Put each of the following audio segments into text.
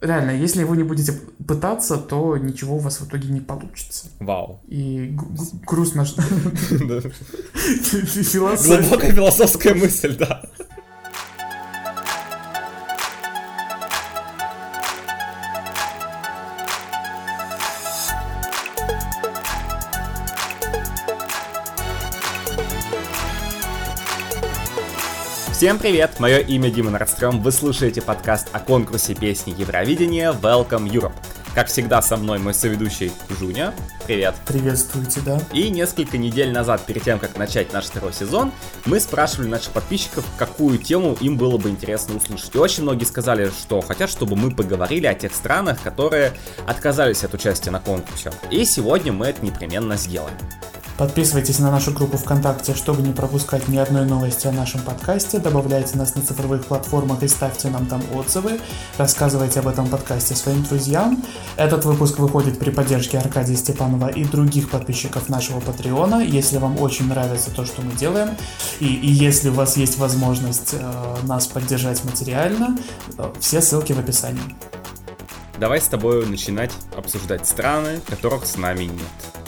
реально, если вы не будете пытаться, то ничего у вас в итоге не получится. Вау. И грустно, что... Глубокая философская мысль, да. Всем привет, мое имя Дима Нордстрём, вы слушаете подкаст о конкурсе песни Евровидения Welcome Europe. Как всегда, со мной мой соведущий Жуня. Привет. Приветствуйте, да. И несколько недель назад, перед тем, как начать наш второй сезон, мы спрашивали наших подписчиков, какую тему им было бы интересно услышать. И очень многие сказали, что хотят, чтобы мы поговорили о тех странах, которые отказались от участия на конкурсе. И сегодня мы это непременно сделаем. Подписывайтесь на нашу группу ВКонтакте, чтобы не пропускать ни одной новости о нашем подкасте. Добавляйте нас на цифровых платформах и ставьте нам там отзывы. Рассказывайте об этом подкасте своим друзьям. Этот выпуск выходит при поддержке Аркадия Степанова и других подписчиков нашего Патреона. Если вам очень нравится то, что мы делаем, и, и если у вас есть возможность э, нас поддержать материально, э, все ссылки в описании. Давай с тобой начинать обсуждать страны, которых с нами нет.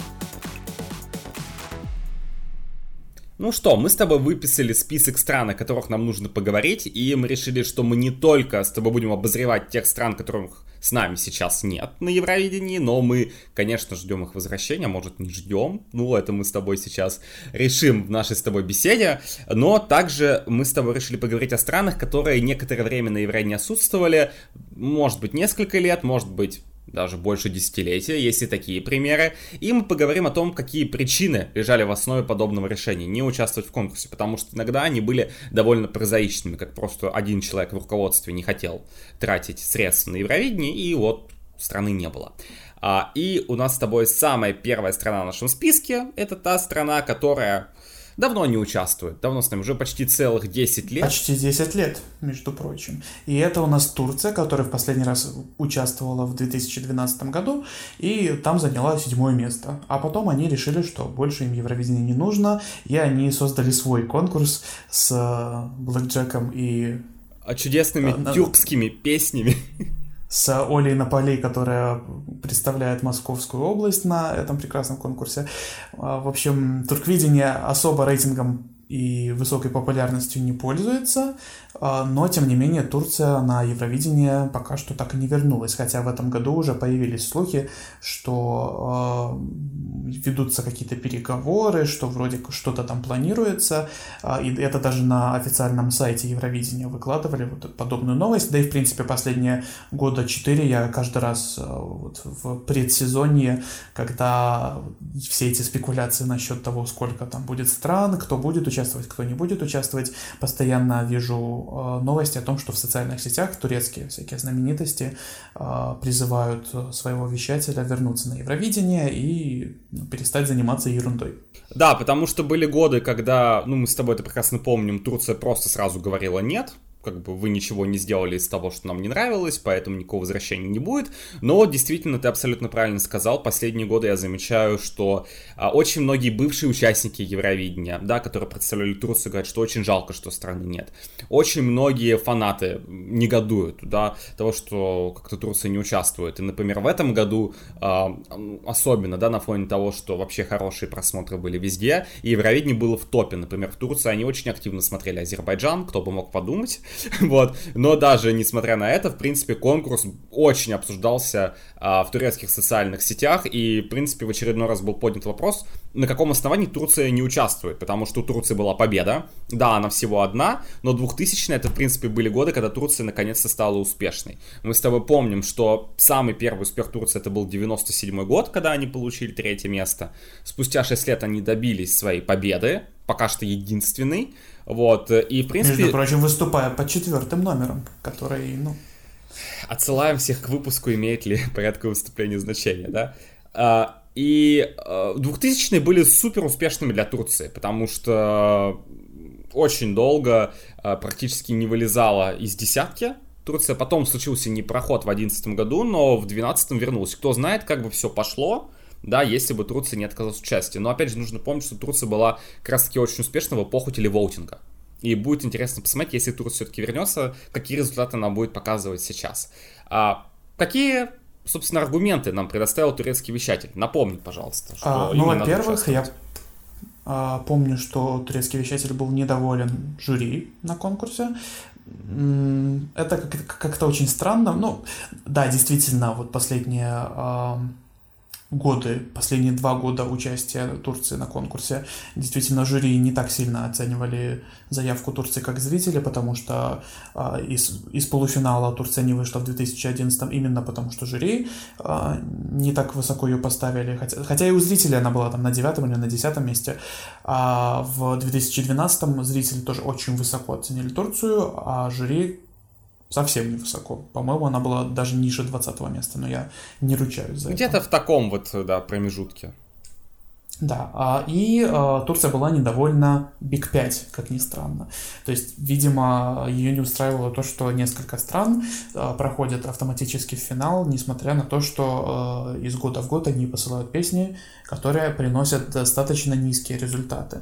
Ну что, мы с тобой выписали список стран, о которых нам нужно поговорить, и мы решили, что мы не только с тобой будем обозревать тех стран, которых с нами сейчас нет на Евровидении, но мы, конечно, ждем их возвращения, может не ждем, ну это мы с тобой сейчас решим в нашей с тобой беседе, но также мы с тобой решили поговорить о странах, которые некоторое время на Евровидении отсутствовали, может быть несколько лет, может быть даже больше десятилетия, есть и такие примеры. И мы поговорим о том, какие причины лежали в основе подобного решения не участвовать в конкурсе, потому что иногда они были довольно прозаичными, как просто один человек в руководстве не хотел тратить средства на Евровидение, и вот страны не было. А, и у нас с тобой самая первая страна в нашем списке, это та страна, которая давно не участвует. Давно с нами, уже почти целых 10 лет. Почти 10 лет, между прочим. И это у нас Турция, которая в последний раз участвовала в 2012 году, и там заняла седьмое место. А потом они решили, что больше им Евровидение не нужно, и они создали свой конкурс с э, Блэкджеком и... А чудесными а, тюркскими песнями с Олей Наполей, которая представляет Московскую область на этом прекрасном конкурсе. А, в общем, Турквидение особо рейтингом и высокой популярностью не пользуется, но, тем не менее, Турция на Евровидение пока что так и не вернулась, хотя в этом году уже появились слухи, что э, ведутся какие-то переговоры, что вроде что-то там планируется, э, и это даже на официальном сайте Евровидения выкладывали вот подобную новость, да и, в принципе, последние года четыре я каждый раз э, вот в предсезонье, когда все эти спекуляции насчет того, сколько там будет стран, кто будет участвовать, кто не будет участвовать, постоянно вижу Э, новости о том, что в социальных сетях турецкие всякие знаменитости э, призывают своего вещателя вернуться на Евровидение и ну, перестать заниматься ерундой. Да, потому что были годы, когда, ну мы с тобой это прекрасно помним, Турция просто сразу говорила нет, как бы вы ничего не сделали из того, что нам не нравилось, поэтому никакого возвращения не будет. Но действительно, ты абсолютно правильно сказал. Последние годы я замечаю, что а, очень многие бывшие участники Евровидения, да, которые представляли Турцию, говорят, что очень жалко, что страны нет. Очень многие фанаты негодуют, да, того, что как-то Турция не участвует. И, например, в этом году а, особенно, да, на фоне того, что вообще хорошие просмотры были везде, и Евровидение было в топе. Например, в Турции они очень активно смотрели Азербайджан, кто бы мог подумать. вот. Но даже несмотря на это, в принципе, конкурс очень обсуждался а, в турецких социальных сетях, и, в принципе, в очередной раз был поднят вопрос, на каком основании Турция не участвует, потому что у Турции была победа, да, она всего одна, но 2000 это, в принципе, были годы, когда Турция наконец-то стала успешной. Мы с тобой помним, что самый первый успех Турции это был 97 год, когда они получили третье место. Спустя 6 лет они добились своей победы, пока что единственный, вот, и в принципе... Между прочим, выступая под четвертым номером, который, ну... Отсылаем всех к выпуску, имеет ли порядковое выступление значение, да? А, и 2000-е а, были супер успешными для Турции, потому что очень долго а, практически не вылезала из десятки, Турция потом случился не проход в 2011 году, но в 2012 вернулся. Кто знает, как бы все пошло да, если бы Турция не отказалась от участия. Но опять же нужно помнить, что Турция была как раз таки очень успешна в эпоху телевоутинга. И будет интересно посмотреть, если Турция все-таки вернется, какие результаты она будет показывать сейчас. А, какие собственно, аргументы нам предоставил турецкий вещатель? Напомни, пожалуйста. Что а, ну, во-первых, я а, помню, что турецкий вещатель был недоволен жюри на конкурсе. Это как-то очень странно. Ну, да, действительно, вот последние а, годы, последние два года участия Турции на конкурсе, действительно жюри не так сильно оценивали заявку Турции как зрители, потому что э, из, из полуфинала Турция не вышла в 2011 именно потому, что жюри э, не так высоко ее поставили, хотя, хотя и у зрителей она была там на девятом или на десятом месте, а в 2012 зрители тоже очень высоко оценили Турцию, а жюри совсем невысоко. По-моему, она была даже ниже 20 места, но я не ручаюсь за Где-то это. в таком вот, да, промежутке. Да, а, и а, Турция была недовольна Биг 5, как ни странно. То есть, видимо, ее не устраивало то, что несколько стран а, проходят автоматически в финал, несмотря на то, что из года в год они посылают песни, которые приносят достаточно низкие результаты.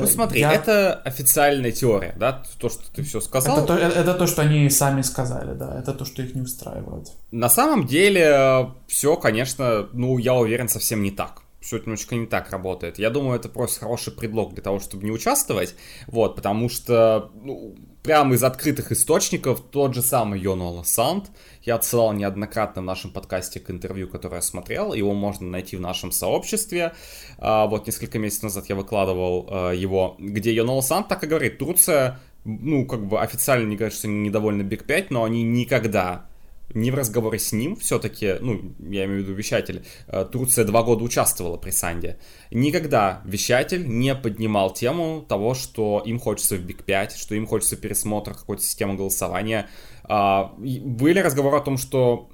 Ну смотри, я... это официальная теория, да, то, что ты все сказал. Это то, это то, что они сами сказали, да, это то, что их не устраивает. На самом деле, все, конечно, ну, я уверен, совсем не так все это немножечко не так работает. Я думаю, это просто хороший предлог для того, чтобы не участвовать, вот, потому что, ну, прямо из открытых источников тот же самый Йонола Санд, я отсылал неоднократно в нашем подкасте к интервью, которое я смотрел, его можно найти в нашем сообществе, а, вот несколько месяцев назад я выкладывал а, его, где Йон Ола Санд так и говорит, Турция, ну, как бы официально не говорит, что они недовольны Big 5, но они никогда не в разговоре с ним, все-таки, ну, я имею в виду вещатель, э, Турция два года участвовала при Санде. Никогда вещатель не поднимал тему того, что им хочется в Big 5, что им хочется пересмотра какой-то системы голосования. А, были разговоры о том, что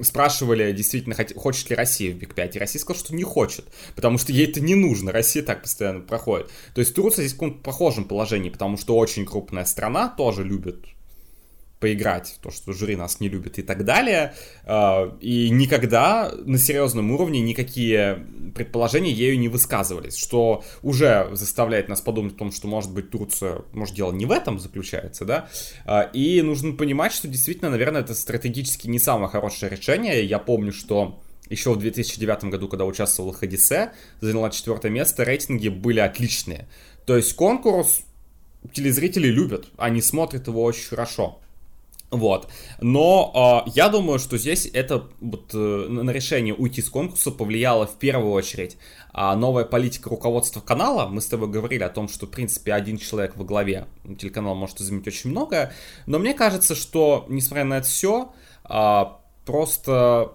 спрашивали действительно, хочет ли Россия в Биг 5, и Россия сказала, что не хочет, потому что ей это не нужно, Россия так постоянно проходит. То есть Турция здесь в каком-то похожем положении, потому что очень крупная страна, тоже любит поиграть, то, что жюри нас не любит и так далее. А, и никогда на серьезном уровне никакие предположения ею не высказывались, что уже заставляет нас подумать о том, что, может быть, Турция, может, дело не в этом заключается, да, а, и нужно понимать, что действительно, наверное, это стратегически не самое хорошее решение. Я помню, что еще в 2009 году, когда участвовал в Хадисе, заняла четвертое место, рейтинги были отличные. То есть конкурс телезрители любят, они смотрят его очень хорошо. Вот. Но э, я думаю, что здесь это вот, э, на решение уйти с конкурса повлияло в первую очередь э, новая политика руководства канала. Мы с тобой говорили о том, что, в принципе, один человек во главе телеканала может изменить очень многое. Но мне кажется, что, несмотря на это все, э, просто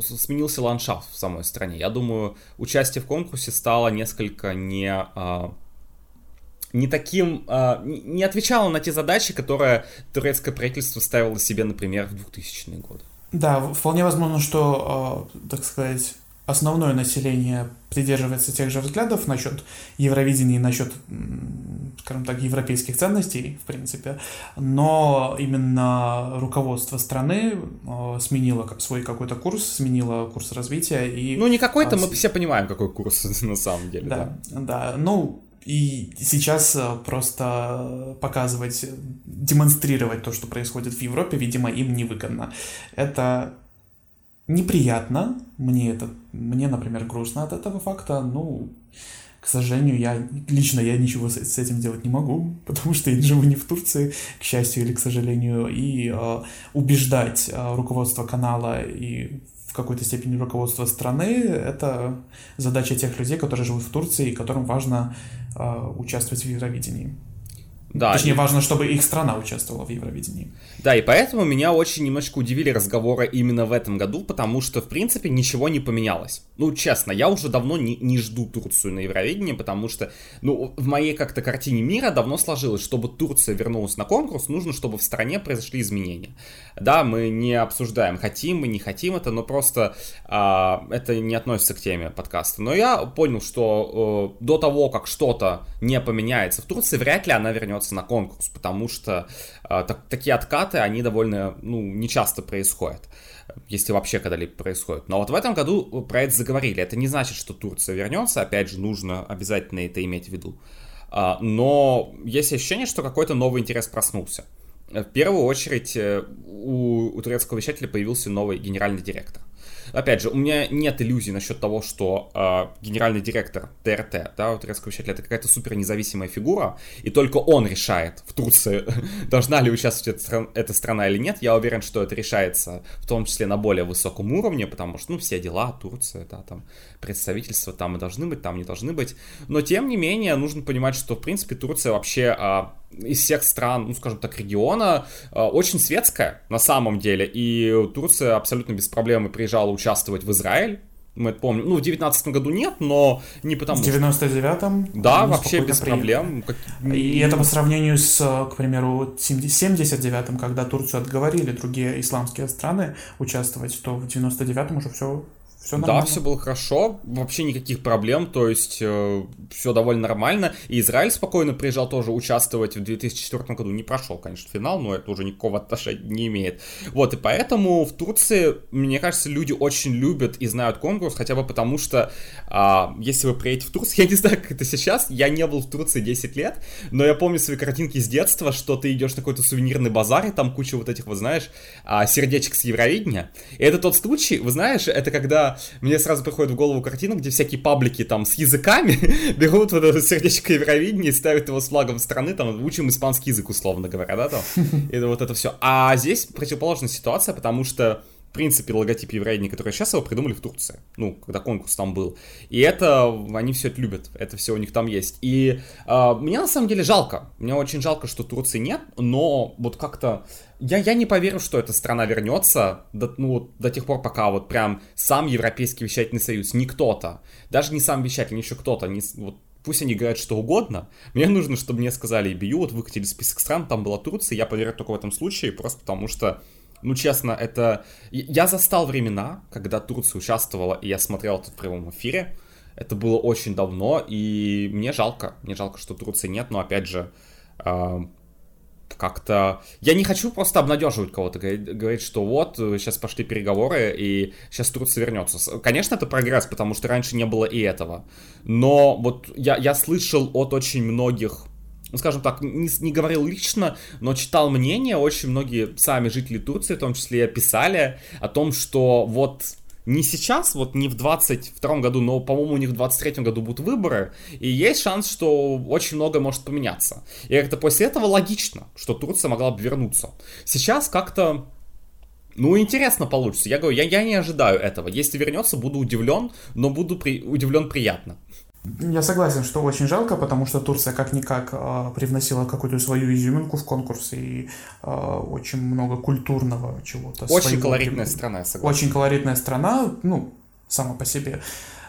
сменился ландшафт в самой стране. Я думаю, участие в конкурсе стало несколько не... Э, не таким, э, не отвечала на те задачи, которые турецкое правительство ставило себе, например, в 2000-е годы. Да, вполне возможно, что, э, так сказать, основное население придерживается тех же взглядов насчет Евровидения и насчет, скажем так, европейских ценностей, в принципе, но именно руководство страны э, сменило свой какой-то курс, сменило курс развития и... Ну, не какой-то, мы все понимаем, какой курс на самом деле. Да, да, да. ну, и сейчас э, просто показывать, демонстрировать то, что происходит в Европе, видимо, им невыгодно. Это неприятно, мне это, мне, например, грустно от этого факта, ну, к сожалению, я лично я ничего с, этим делать не могу, потому что я живу не в Турции, к счастью или к сожалению, и э, убеждать э, руководство канала и какой-то степени руководство страны, это задача тех людей, которые живут в Турции и которым важно э, участвовать в Евровидении. Да, Точнее, и... важно, чтобы их страна участвовала в Евровидении. Да, и поэтому меня очень немножко удивили разговоры именно в этом году, потому что, в принципе, ничего не поменялось. Ну, честно, я уже давно не, не жду Турцию на Евровидении, потому что, ну, в моей как-то картине мира давно сложилось, чтобы Турция вернулась на конкурс, нужно, чтобы в стране произошли изменения. Да, мы не обсуждаем, хотим мы, не хотим это, но просто а, это не относится к теме подкаста. Но я понял, что э, до того, как что-то не поменяется в Турции, вряд ли она вернется на конкурс, потому что э, так, такие откаты, они довольно, ну, не часто происходят если вообще когда-либо происходит. Но вот в этом году про это заговорили. Это не значит, что Турция вернется, опять же, нужно обязательно это иметь в виду. А, но есть ощущение, что какой-то новый интерес проснулся. в первую очередь у, у турецкого вещателя появился новый генеральный директор. Опять же, у меня нет иллюзий насчет того, что э, генеральный директор ТРТ, да, у турецкого вещателя, это какая-то супер независимая фигура, и только он решает в Турции, должна ли участвовать эта, эта страна или нет. Я уверен, что это решается в том числе на более высоком уровне, потому что, ну, все дела, Турция, да, там, представительства там и должны быть, там не должны быть. Но, тем не менее, нужно понимать, что, в принципе, Турция вообще... Э, из всех стран, ну, скажем так, региона, э, очень светская на самом деле. И Турция абсолютно без проблем приезжала участвовать в Израиль. Мы это помним. Ну, в 19 году нет, но не потому В 99-м? Да, вообще без проблем. И это по сравнению с, к примеру, 79-м, когда Турцию отговорили другие исламские страны участвовать, то в 99-м уже все все да, все было хорошо, вообще никаких проблем, то есть э, все довольно нормально. И Израиль спокойно приезжал тоже участвовать в 2004 году. Не прошел, конечно, финал, но это уже никакого отношения не имеет. Вот, и поэтому в Турции, мне кажется, люди очень любят и знают конкурс, хотя бы потому что, э, если вы приедете в Турцию, я не знаю, как это сейчас, я не был в Турции 10 лет, но я помню свои картинки с детства, что ты идешь на какой-то сувенирный базар, и там куча вот этих, вот знаешь, э, сердечек с Евровидения. И это тот случай, вы знаешь, это когда мне сразу приходит в голову картина, где всякие паблики там с языками берут вот это сердечко Евровидения и ставят его с флагом страны, там, учим испанский язык, условно говоря, да, там, и вот это все. А здесь противоположная ситуация, потому что принципе, логотип Евровидения, который сейчас его придумали в Турции, ну, когда конкурс там был. И это, они все это любят, это все у них там есть. И э, мне на самом деле жалко, мне очень жалко, что Турции нет, но вот как-то я, я не поверю, что эта страна вернется до, ну, до тех пор, пока вот прям сам Европейский вещательный союз, не кто-то, даже не сам вещатель, еще кто-то, не, вот пусть они говорят что угодно, мне нужно, чтобы мне сказали EBU, вот выкатили список стран, там была Турция, я поверю только в этом случае, просто потому что ну, честно, это... Я застал времена, когда Турция участвовала, и я смотрел это в прямом эфире. Это было очень давно, и мне жалко. Мне жалко, что Турции нет, но, опять же, как-то... Я не хочу просто обнадеживать кого-то, говорить, что вот, сейчас пошли переговоры, и сейчас Турция вернется. Конечно, это прогресс, потому что раньше не было и этого. Но вот я, я слышал от очень многих ну, скажем так, не, не говорил лично, но читал мнение, очень многие сами жители Турции, в том числе, писали о том, что вот не сейчас, вот не в 22 году, но, по-моему, у них в 23 году будут выборы, и есть шанс, что очень многое может поменяться. И как-то после этого логично, что Турция могла бы вернуться. Сейчас как-то ну, интересно получится. Я говорю, я, я не ожидаю этого. Если вернется, буду удивлен, но буду при... удивлен приятно. Я согласен, что очень жалко, потому что Турция как-никак э, привносила какую-то свою изюминку в конкурс и э, очень много культурного чего-то. Очень своего. колоритная страна, я согласен. Очень колоритная страна, ну, сама по себе.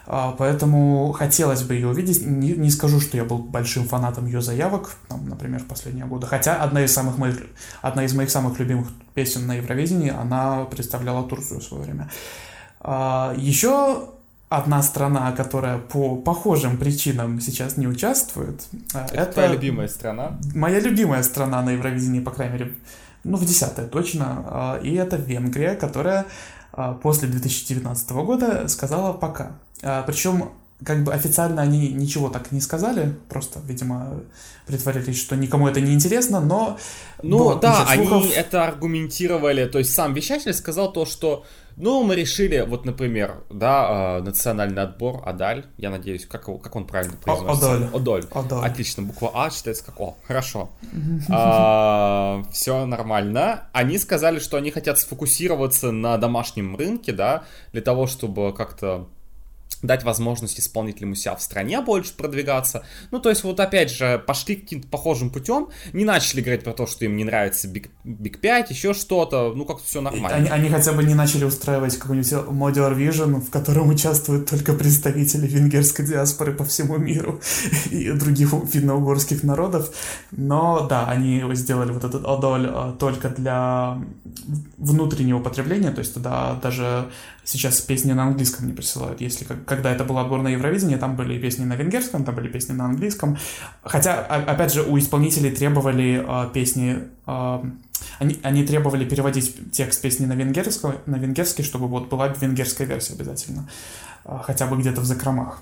А, поэтому хотелось бы ее увидеть. Не, не скажу, что я был большим фанатом ее заявок, там, например, в последние годы. Хотя одна из самых моих, одна из моих самых любимых песен на Евровидении, она представляла Турцию в свое время. Еще одна страна, которая по похожим причинам сейчас не участвует. А, это, это твоя любимая страна? Моя любимая страна на Евровидении, по крайней мере, ну, в десятая точно. А, и это Венгрия, которая а, после 2019 года сказала «пока». Причем как бы официально они ничего так не сказали, просто, видимо, притворились, что никому это не интересно, но... Ну да, они это аргументировали, то есть сам вещатель сказал то, что ну, мы решили, вот, например, да, э, национальный отбор, Адаль, я надеюсь, как, как он правильно произносится? Адаль. Одоль. Адаль. Отлично, буква А читается как О. Хорошо. а, все нормально. Они сказали, что они хотят сфокусироваться на домашнем рынке, да, для того, чтобы как-то дать возможность исполнителям у себя в стране больше продвигаться. Ну, то есть, вот опять же, пошли каким-то похожим путем, не начали говорить про то, что им не нравится Big, Big 5, еще что-то, ну, как-то все нормально. Они, они хотя бы не начали устраивать какой-нибудь Modular Vision, в котором участвуют только представители венгерской диаспоры по всему миру и других финно-угорских народов. Но, да, они сделали вот этот одоль а, только для внутреннего потребления, то есть туда даже сейчас песни на английском не присылают. Если когда это было отбор на Евровидение, там были песни на венгерском, там были песни на английском. Хотя, опять же, у исполнителей требовали э, песни, э, они, они требовали переводить текст песни на венгерский, на венгерский, чтобы вот была венгерская версия обязательно, э, хотя бы где-то в закромах.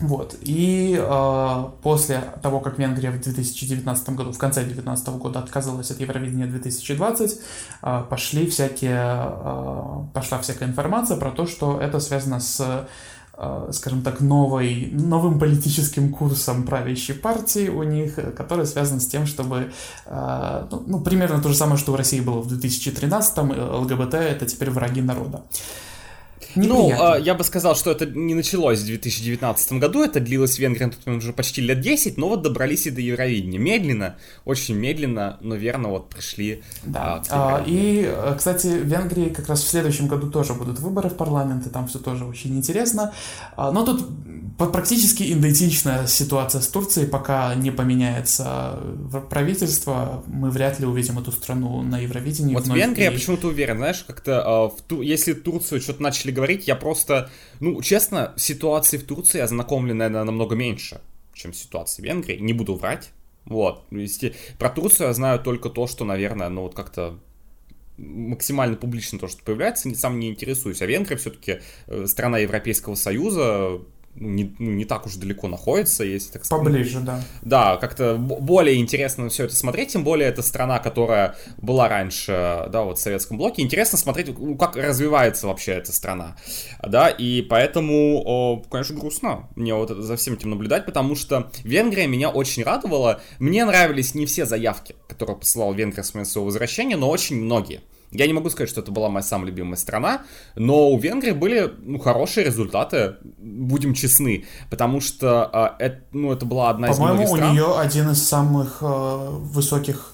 Вот. И э, после того, как Венгрия в 2019 году, в конце 2019 года отказалась от Евровидения 2020, э, пошли всякие, э, пошла всякая информация про то, что это связано с скажем так, новой, новым политическим курсом правящей партии у них, который связан с тем, чтобы, ну, ну, примерно то же самое, что в России было в 2013-м, ЛГБТ — это теперь враги народа. Ну, э, я бы сказал, что это не началось в 2019 году, это длилось в Венгрии тут уже почти лет 10, но вот добрались и до Евровидения. Медленно, очень медленно, но верно вот пришли. Да. А, и, э, кстати, в Венгрии как раз в следующем году тоже будут выборы в парламент, и там все тоже очень интересно. А, но тут практически идентичная ситуация с Турцией, пока не поменяется правительство, мы вряд ли увидим эту страну на Евровидении. Вот Венгрия, и... я почему-то уверен, знаешь, как-то э, если Турцию что-то начали говорить, я просто, ну, честно, ситуации в Турции я знакомлю, наверное, намного меньше, чем ситуации в Венгрии, не буду врать. Вот, если про Турцию я знаю только то, что, наверное, ну вот как-то максимально публично то, что появляется, сам не интересуюсь. А Венгрия все-таки э, страна Европейского Союза, ну, не, ну, не так уж далеко находится, если так сказать. Поближе, да. Да, как-то более интересно все это смотреть, тем более это страна, которая была раньше, да, вот в Советском блоке. Интересно смотреть, ну, как развивается вообще эта страна, да, и поэтому, о, конечно, грустно мне вот за всем этим наблюдать, потому что Венгрия меня очень радовала. Мне нравились не все заявки, которые посылал Венгрия с своего возвращения, но очень многие. Я не могу сказать, что это была моя самая любимая страна, но у Венгрии были ну, хорошие результаты, будем честны, потому что э, это, ну, это была одна из По-моему, у нее один из самых э, высоких а,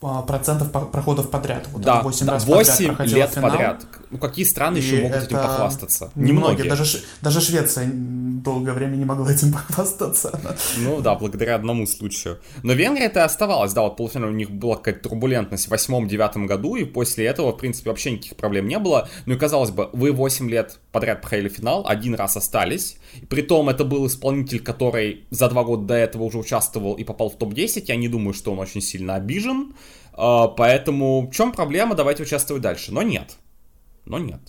процентов проходов подряд. Вот да, 8, да, раз 8 подряд лет финал. подряд. Ну, какие страны и еще могут этим похвастаться? Немногие. Даже, даже Швеция долгое время не могла этим похвастаться. Ну да, благодаря одному случаю. Но Венгрия это оставалась, да, вот полуфинал у них была какая-то турбулентность в восьмом-девятом году, и после этого, в принципе, вообще никаких проблем не было. Ну и казалось бы, вы 8 лет подряд проходили финал, один раз остались. Притом это был исполнитель, который за два года до этого уже участвовал и попал в топ-10. Я не думаю, что он очень сильно обижен. А, поэтому в чем проблема? Давайте участвовать дальше. Но нет. Но нет.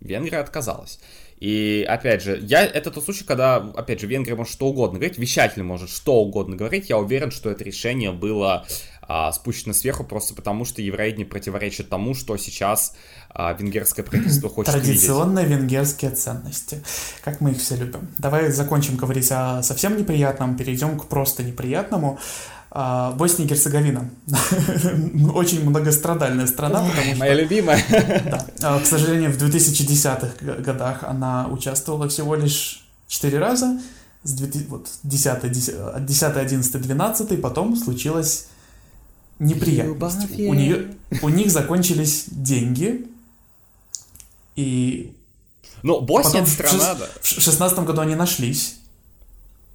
Венгрия отказалась. И, опять же, я, это тот случай, когда, опять же, Венгрия может что угодно говорить, вещатель может что угодно говорить. Я уверен, что это решение было а, сверху просто потому, что евреи противоречат тому, что сейчас а, венгерское правительство хочет Традиционные видеть. венгерские ценности, как мы их все любим. Давай закончим говорить о совсем неприятном, перейдем к просто неприятному. А, Босния и Герцеговина. Очень многострадальная страна, потому что... Моя любимая. да. А, к сожалению, в 2010-х годах она участвовала всего лишь 4 раза. С 2000, вот, 10, 10, 10, 11, 12, потом случилось неприятность. У, нее, у них закончились деньги, и... Ну, Босния страна, да. В 16 году они нашлись.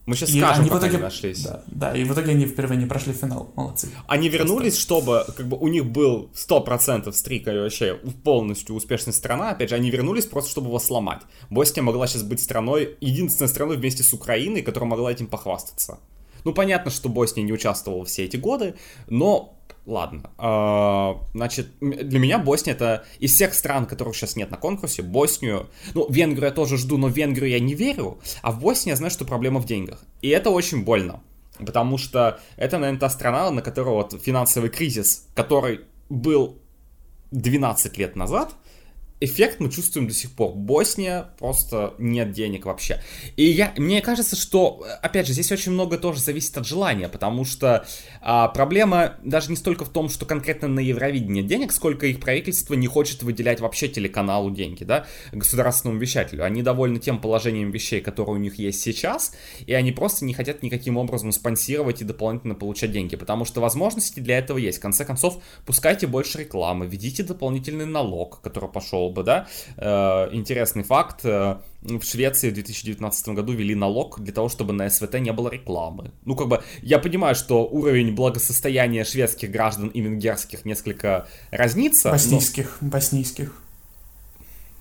Мы сейчас и скажем, они в итоге, они нашлись. Да, да, и в итоге они впервые не прошли финал. Молодцы. Они вернулись, чтобы как бы у них был 100% стрик и вообще полностью успешная страна. Опять же, они вернулись просто, чтобы его сломать. Босния могла сейчас быть страной, единственной страной вместе с Украиной, которая могла этим похвастаться. Ну, понятно, что Босния не участвовала все эти годы, но Ладно. А, значит, для меня Босния это из всех стран, которых сейчас нет на конкурсе, Боснию, ну, Венгрию я тоже жду, но в Венгрию я не верю, а в Боснии я знаю, что проблема в деньгах. И это очень больно, потому что это, наверное, та страна, на которую вот финансовый кризис, который был 12 лет назад, эффект мы чувствуем до сих пор. Босния просто нет денег вообще. И я, мне кажется, что, опять же, здесь очень много тоже зависит от желания, потому что а, проблема даже не столько в том, что конкретно на Евровидении денег, сколько их правительство не хочет выделять вообще телеканалу деньги, да, государственному вещателю. Они довольны тем положением вещей, которые у них есть сейчас, и они просто не хотят никаким образом спонсировать и дополнительно получать деньги, потому что возможности для этого есть. В конце концов, пускайте больше рекламы, введите дополнительный налог, который пошел бы, да. Э, интересный факт. Э, в Швеции в 2019 году ввели налог для того, чтобы на СВТ не было рекламы. Ну, как бы, я понимаю, что уровень благосостояния шведских граждан и венгерских несколько разнится. Боснийских, но... боснийских.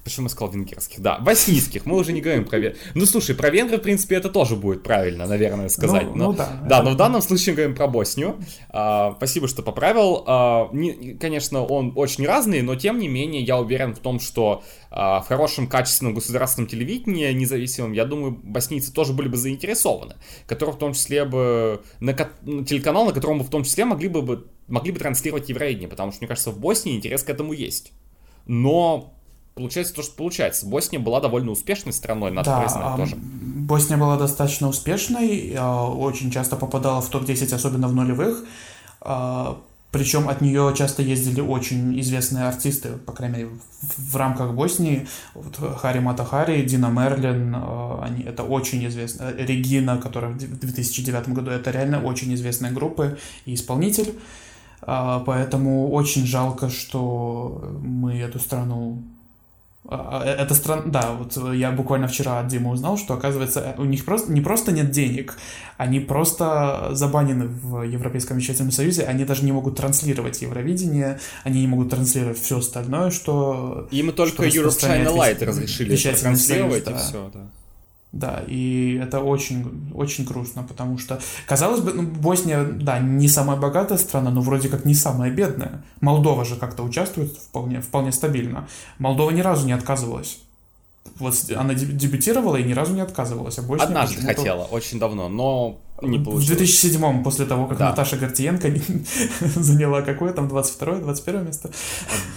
Почему я сказал венгерских? Да, боснийских. Мы уже не говорим про венгров. Ну, слушай, про венгров, в принципе, это тоже будет правильно, наверное, сказать. Ну, но, ну да. Да, но в данном случае мы говорим про Боснию. А, спасибо, что поправил. А, не, конечно, он очень разный, но тем не менее я уверен в том, что а, в хорошем, качественном государственном телевидении, независимом, я думаю, боснийцы тоже были бы заинтересованы. Который в том числе бы... На, на телеканал, на котором бы в том числе могли бы, могли бы транслировать евровидение, потому что, мне кажется, в Боснии интерес к этому есть. Но получается то, что получается. Босния была довольно успешной страной, надо да, признать тоже. Босния была достаточно успешной, а, очень часто попадала в топ-10, особенно в нулевых. А, Причем от нее часто ездили очень известные артисты, по крайней мере, в, в рамках Боснии. Вот Хари Матахари, Дина Мерлин, а, они, это очень известно. Регина, которая в 2009 году, это реально очень известные группы и исполнитель. Поэтому очень жалко, что мы эту страну а, а, это странно, да, вот я буквально вчера от Димы узнал, что, оказывается, у них просто не просто нет денег, они просто забанены в Европейском вещательном союзе, они даже не могут транслировать Евровидение, они не могут транслировать все остальное, что... Им только что Europe China Light разрешили транслировать, союз, да. и все, да. Да, и это очень, очень грустно, потому что, казалось бы, ну, Босния, да, не самая богатая страна, но вроде как не самая бедная. Молдова же как-то участвует вполне, вполне стабильно. Молдова ни разу не отказывалась. Вот она дебютировала и ни разу не отказывалась. А Босния Однажды хотела, очень давно, но не получилось. В 2007 после того, как да. Наташа Гордиенко заняла какое там, 22-е, 21 место?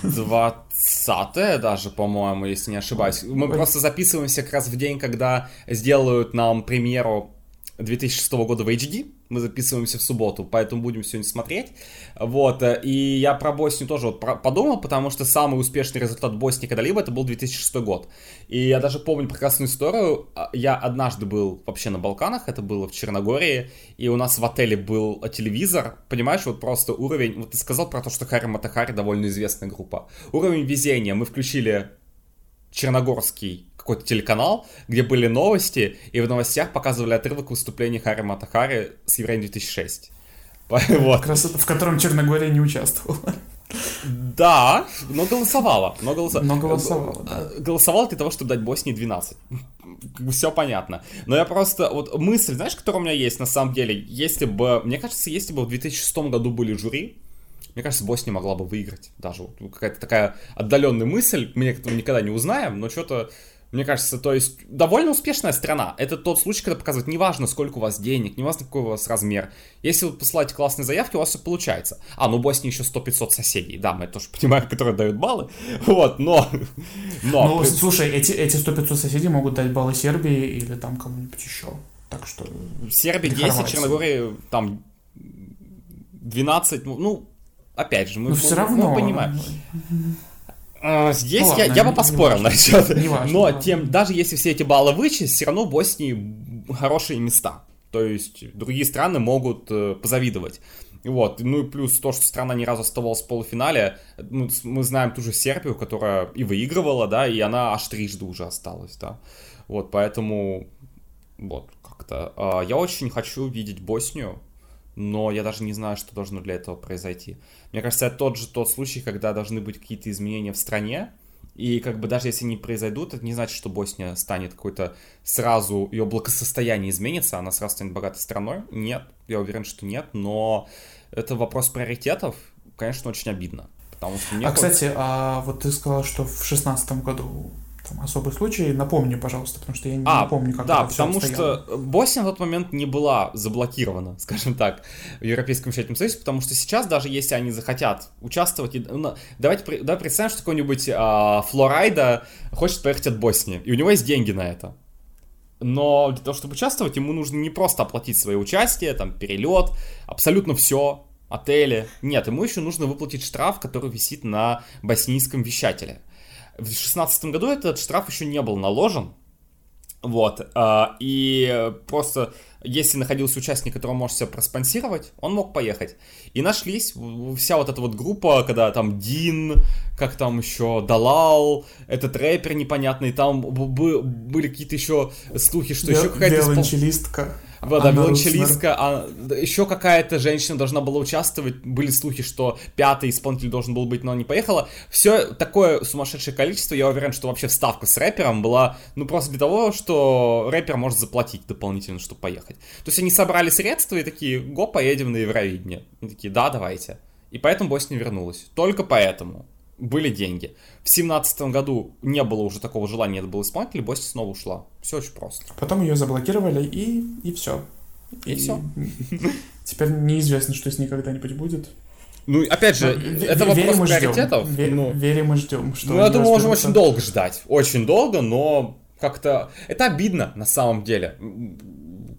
20 даже, по-моему, если не ошибаюсь. Мы просто записываемся как раз в день, когда сделают нам премьеру 2006 года в HD. Мы записываемся в субботу, поэтому будем сегодня смотреть. Вот, э, и я про Боснию тоже вот подумал, потому что самый успешный результат Боснии когда-либо это был 2006 год. И я даже помню прекрасную историю. А, я однажды был вообще на Балканах, это было в Черногории, и у нас в отеле был телевизор. Понимаешь, вот просто уровень... Вот ты сказал про то, что Хари Матахари довольно известная группа. Уровень везения. Мы включили черногорский какой-то телеканал, где были новости, и в новостях показывали отрывок выступления Хари Матахари с Евровидения 2006. Вот. Это, в котором Черногория не участвовала. Да, но голосовала. Но, голоса... но голосовала, да. Голосовала для того, чтобы дать Боснии 12. Все понятно. Но я просто... Вот мысль, знаешь, которая у меня есть на самом деле, если бы... Мне кажется, если бы в 2006 году были жюри, мне кажется, Босния могла бы выиграть. Даже вот какая-то такая отдаленная мысль. Мы этого никогда не узнаем, но что-то мне кажется, то есть довольно успешная страна. Это тот случай, когда показывают, неважно, сколько у вас денег, неважно, какой у вас размер. Если вы посылаете классные заявки, у вас все получается. А, ну, в Боснии еще 100-500 соседей. Да, мы тоже понимаем, которые дают баллы. Вот, но... но ну, при... слушай, эти, эти 100-500 соседей могут дать баллы Сербии или там кому-нибудь еще. Так что... Сербии 10, Черногории там 12, ну, опять же, мы, но все равно... мы понимаем. А, здесь ну, я, ладно, я бы поспорил насчет. Но тем, даже если все эти баллы вычесть, все равно в Боснии хорошие места. То есть другие страны могут э, позавидовать. Вот. Ну и плюс то, что страна ни разу оставалась в полуфинале. Ну, мы знаем ту же Сербию, которая и выигрывала, да, и она аж трижды уже осталась, да. Вот, поэтому вот как-то. Э, я очень хочу видеть Боснию но я даже не знаю, что должно для этого произойти. Мне кажется, это тот же тот случай, когда должны быть какие-то изменения в стране, и как бы даже если они произойдут, это не значит, что Босния станет какой-то сразу, ее благосостояние изменится, она сразу станет богатой страной. Нет, я уверен, что нет, но это вопрос приоритетов, конечно, очень обидно. Потому что а, кстати, а вот ты сказал, что в шестнадцатом году там, особый случай. Напомни, пожалуйста, потому что я не, а, помню, как да, это потому все что Босния на тот момент не была заблокирована, скажем так, в Европейском вещательном союзе, потому что сейчас, даже если они захотят участвовать, ну, давайте давай представим, что какой-нибудь а, Флорайда хочет поехать от Боснии, и у него есть деньги на это. Но для того, чтобы участвовать, ему нужно не просто оплатить свое участие, там, перелет, абсолютно все, отели. Нет, ему еще нужно выплатить штраф, который висит на боснийском вещателе. В 2016 году этот штраф еще не был наложен. Вот. А, и просто если находился участник, который может себя проспонсировать, он мог поехать. И нашлись вся вот эта вот группа, когда там Дин, как там еще Далал, этот рэпер непонятный, там были какие-то еще слухи, что еще какая-то... Виолончелистка. Вот, да, виолончелистка, а, еще какая-то женщина должна была участвовать, были слухи, что пятый исполнитель должен был быть, но не поехала. Все такое сумасшедшее количество, я уверен, что вообще вставка с рэпером была, ну, просто для того, что рэпер может заплатить дополнительно, чтобы поехать. То есть они собрали средства и такие, го, поедем на Евровидение. И такие, да, давайте. И поэтому Босния вернулась. Только поэтому были деньги. В семнадцатом году не было уже такого желания, это был исполнитель, Босси снова ушла. Все очень просто. Потом ее заблокировали, и, и все. И, и все. Теперь неизвестно, что с ней когда-нибудь будет. Ну, опять же, Но, это вопрос приоритетов. Ве- ну, верим и ждем. Что ну, я думаю, можем очень долго ждать. Очень долго, но как-то... Это обидно на самом деле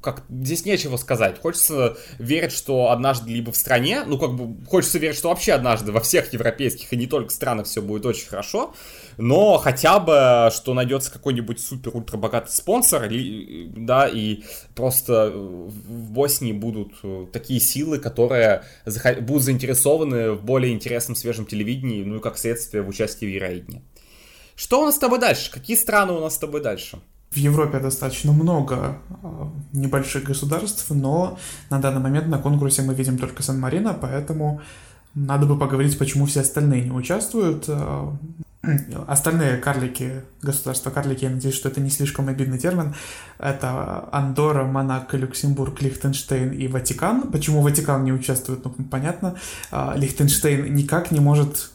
как здесь нечего сказать. Хочется верить, что однажды либо в стране, ну как бы хочется верить, что вообще однажды во всех европейских и не только странах все будет очень хорошо, но хотя бы, что найдется какой-нибудь супер-ультра богатый спонсор, да, и просто в Боснии будут такие силы, которые будут заинтересованы в более интересном свежем телевидении, ну и как следствие в участии в Евровидении. Что у нас с тобой дальше? Какие страны у нас с тобой дальше? В Европе достаточно много а, небольших государств, но на данный момент на конкурсе мы видим только Сан-Марино, поэтому надо бы поговорить, почему все остальные не участвуют. А, остальные карлики, государства карлики, я надеюсь, что это не слишком обидный термин, это Андорра, Монако, Люксембург, Лихтенштейн и Ватикан. Почему Ватикан не участвует, ну, понятно. А, Лихтенштейн никак не может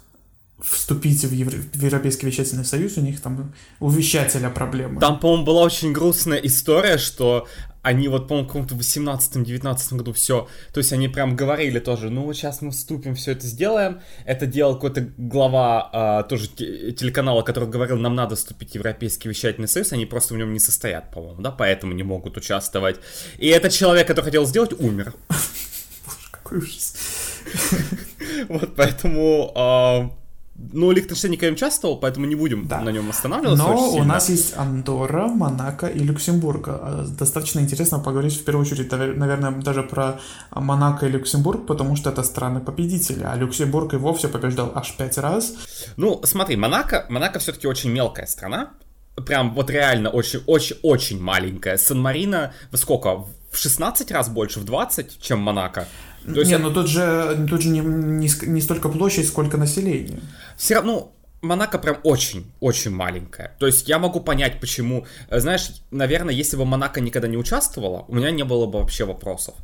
вступить в, Евро... в Европейский вещательный союз, у них там у вещателя проблемы. Там, по-моему, была очень грустная история, что они вот, по-моему, в каком-то 18-19 году все, то есть они прям говорили тоже, ну вот сейчас мы вступим, все это сделаем. Это делал какой-то глава а, тоже телеканала, который говорил, нам надо вступить в Европейский вещательный союз, они просто в нем не состоят, по-моему, да, поэтому не могут участвовать. И этот человек, который хотел сделать, умер. Боже, какой ужас. Вот поэтому а, ну, Лихтенштейн никогда не участвовал, поэтому не будем да. на нем останавливаться. Но у нас есть Андорра, Монако и Люксембург. А, достаточно интересно поговорить в первую очередь, наверное, даже про Монако и Люксембург, потому что это страны-победители, а Люксембург и вовсе побеждал аж пять раз. Ну, смотри, Монако, Монако все-таки очень мелкая страна, прям вот реально очень-очень-очень маленькая. Сан-Марино во сколько? В 16 раз больше, в 20, чем Монако. То есть не, ну тут же, тут же не, не, не столько площадь, сколько населения. Все равно, ну, Монако прям очень-очень маленькая. То есть я могу понять, почему... Э, знаешь, наверное, если бы Монако никогда не участвовала, у меня не было бы вообще вопросов.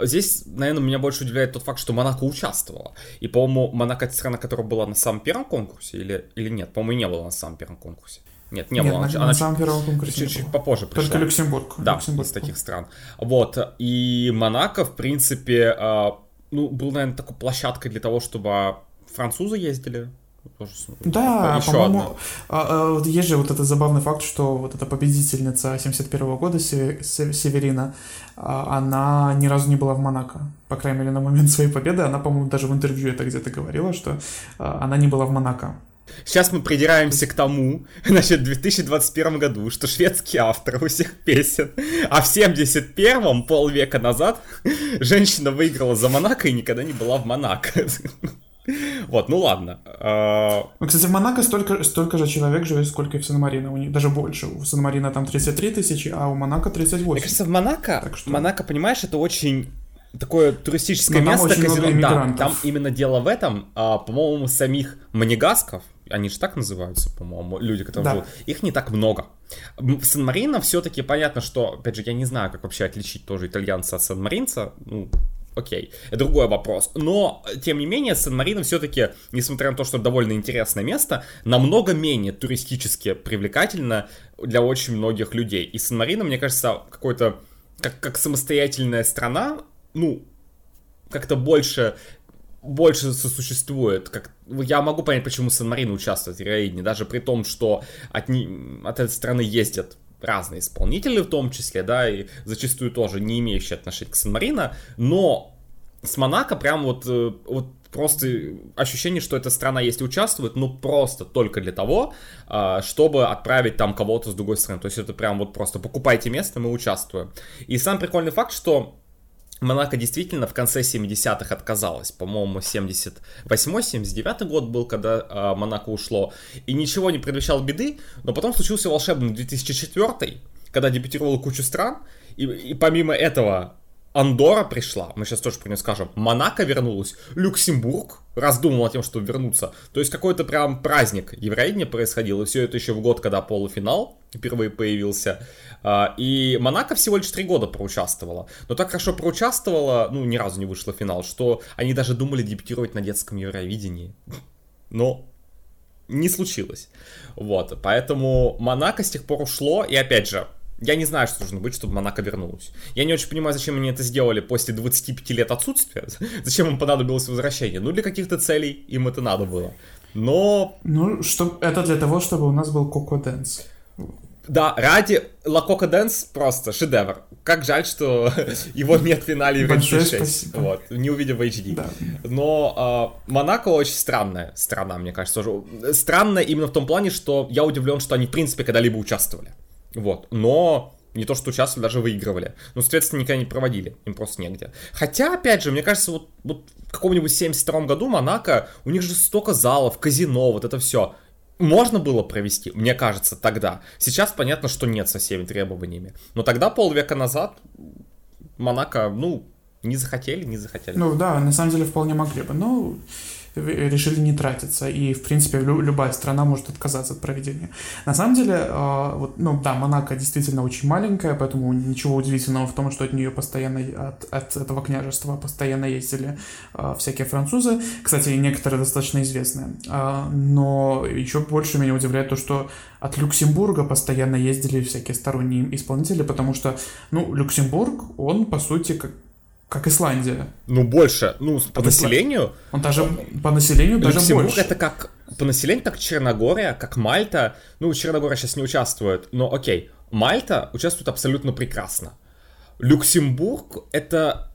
Здесь, наверное, меня больше удивляет тот факт, что Монако участвовала. И, по-моему, Монако это страна, которая была на самом первом конкурсе или, или нет? По-моему, не была на самом первом конкурсе. Нет, не Нет, было. На, она на самом первом конкурсе чуть-чуть попозже пришла. Только Люксембург. Да, Люксембург. из таких стран. Вот. И Монако, в принципе, а, ну, был, наверное, такой площадкой для того, чтобы французы ездили. Да, по-моему, а, а, есть же вот этот забавный факт, что вот эта победительница 71 года, Северина, а, она ни разу не была в Монако. По крайней мере, на момент своей победы. Она, по-моему, даже в интервью это где-то говорила, что она не была в Монако. Сейчас мы придираемся к тому, значит, в 2021 году, что шведский автор у всех песен, а в 71-м, полвека назад, женщина выиграла за Монако и никогда не была в Монако. Вот, ну ладно. А, ну, кстати, в Монако столько, столько же человек живет, сколько и в Сан-Марино. У них даже больше. У Сан-Марино там 33 тысячи, а у Монако 38. Мне кажется, в Монако, так что... Монако, понимаешь, это очень такое туристическое Но место, казино. Да, там именно дело в этом, а, по-моему, самих манегасков, они же так называются, по-моему, люди, которые да. живут, их не так много. Сан-Марино все-таки понятно, что, опять же, я не знаю, как вообще отличить тоже итальянца от сан-маринца, ну, окей, это другой вопрос. Но, тем не менее, Сан-Марино все-таки, несмотря на то, что довольно интересное место, намного менее туристически привлекательно для очень многих людей. И Сан-Марино, мне кажется, какой-то, как, как самостоятельная страна, ну, как-то больше больше сосуществует. Как... Я могу понять, почему Сан-Марино участвует в Евровидении, даже при том, что от, не... от этой страны ездят разные исполнители в том числе, да, и зачастую тоже не имеющие отношения к Сан-Марино, но с Монако прям вот, э, вот просто ощущение, что эта страна, если участвует, ну просто только для того, а, чтобы отправить там кого-то с другой стороны. То есть это прям вот просто покупайте место, мы участвуем. И сам прикольный факт, что Монако действительно в конце 70-х отказалась. По-моему, 78-79 год был, когда э, Монако ушло. И ничего не предвещало беды, но потом случился волшебный 2004 когда дебютировала куча стран, И, и помимо этого, Андора пришла, мы сейчас тоже про нее скажем, Монако вернулась, Люксембург раздумывал о тем, чтобы вернуться. То есть какой-то прям праздник Евровидения происходил, и все это еще в год, когда полуфинал впервые появился. А, и Монако всего лишь три года проучаствовала. Но так хорошо проучаствовала, ну, ни разу не вышла в финал, что они даже думали дебютировать на детском Евровидении. Но не случилось. Вот, поэтому Монако с тех пор ушло, и опять же, я не знаю, что должно быть, чтобы Монако вернулась. Я не очень понимаю, зачем они это сделали после 25 лет отсутствия. зачем им понадобилось возвращение. Ну, для каких-то целей им это надо было. Но... Ну, что, это для того, чтобы у нас был Coco Dance. Да, ради La Coco Dance просто шедевр. Как жаль, что его нет в финале Большое 6. Спасибо. Вот, не увидев в HD. Да. Но э, Монако очень странная страна, мне кажется. Странная именно в том плане, что я удивлен, что они, в принципе, когда-либо участвовали. Вот. Но не то, что участвовали, даже выигрывали. Ну, соответственно, никогда не проводили. Им просто негде. Хотя, опять же, мне кажется, вот, вот в каком-нибудь 72 году Монако, у них же столько залов, казино, вот это все. Можно было провести, мне кажется, тогда. Сейчас понятно, что нет со всеми требованиями. Но тогда, полвека назад, Монако, ну, не захотели, не захотели. Ну да, на самом деле вполне могли бы. Но решили не тратиться, и, в принципе, лю- любая страна может отказаться от проведения. На самом деле, э, вот, ну да, Монако действительно очень маленькая, поэтому ничего удивительного в том, что от нее постоянно, от, от этого княжества постоянно ездили э, всякие французы, кстати, некоторые достаточно известные, э, но еще больше меня удивляет то, что от Люксембурга постоянно ездили всякие сторонние исполнители, потому что, ну, Люксембург, он, по сути, как как Исландия. Ну, больше. Ну, по как населению... Он даже по населению даже Люксембург больше. это как... По населению как Черногория, как Мальта. Ну, Черногория сейчас не участвует, но окей. Мальта участвует абсолютно прекрасно. Люксембург это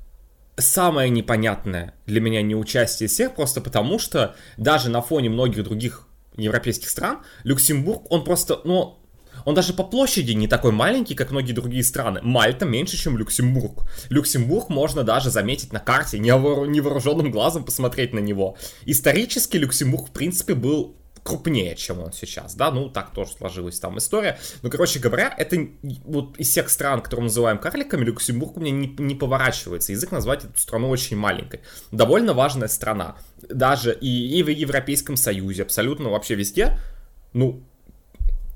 самое непонятное для меня неучастие всех, просто потому что даже на фоне многих других европейских стран, Люксембург, он просто, ну, он даже по площади не такой маленький, как многие другие страны. Мальта меньше, чем Люксембург. Люксембург можно даже заметить на карте, невооруженным глазом посмотреть на него. Исторически Люксембург, в принципе, был крупнее, чем он сейчас, да, ну, так тоже сложилась там история. Но, короче говоря, это вот из всех стран, которые мы называем карликами, Люксембург у меня не, не поворачивается. Язык назвать эту страну очень маленькой. Довольно важная страна. Даже и, и в Европейском Союзе, абсолютно вообще везде, ну,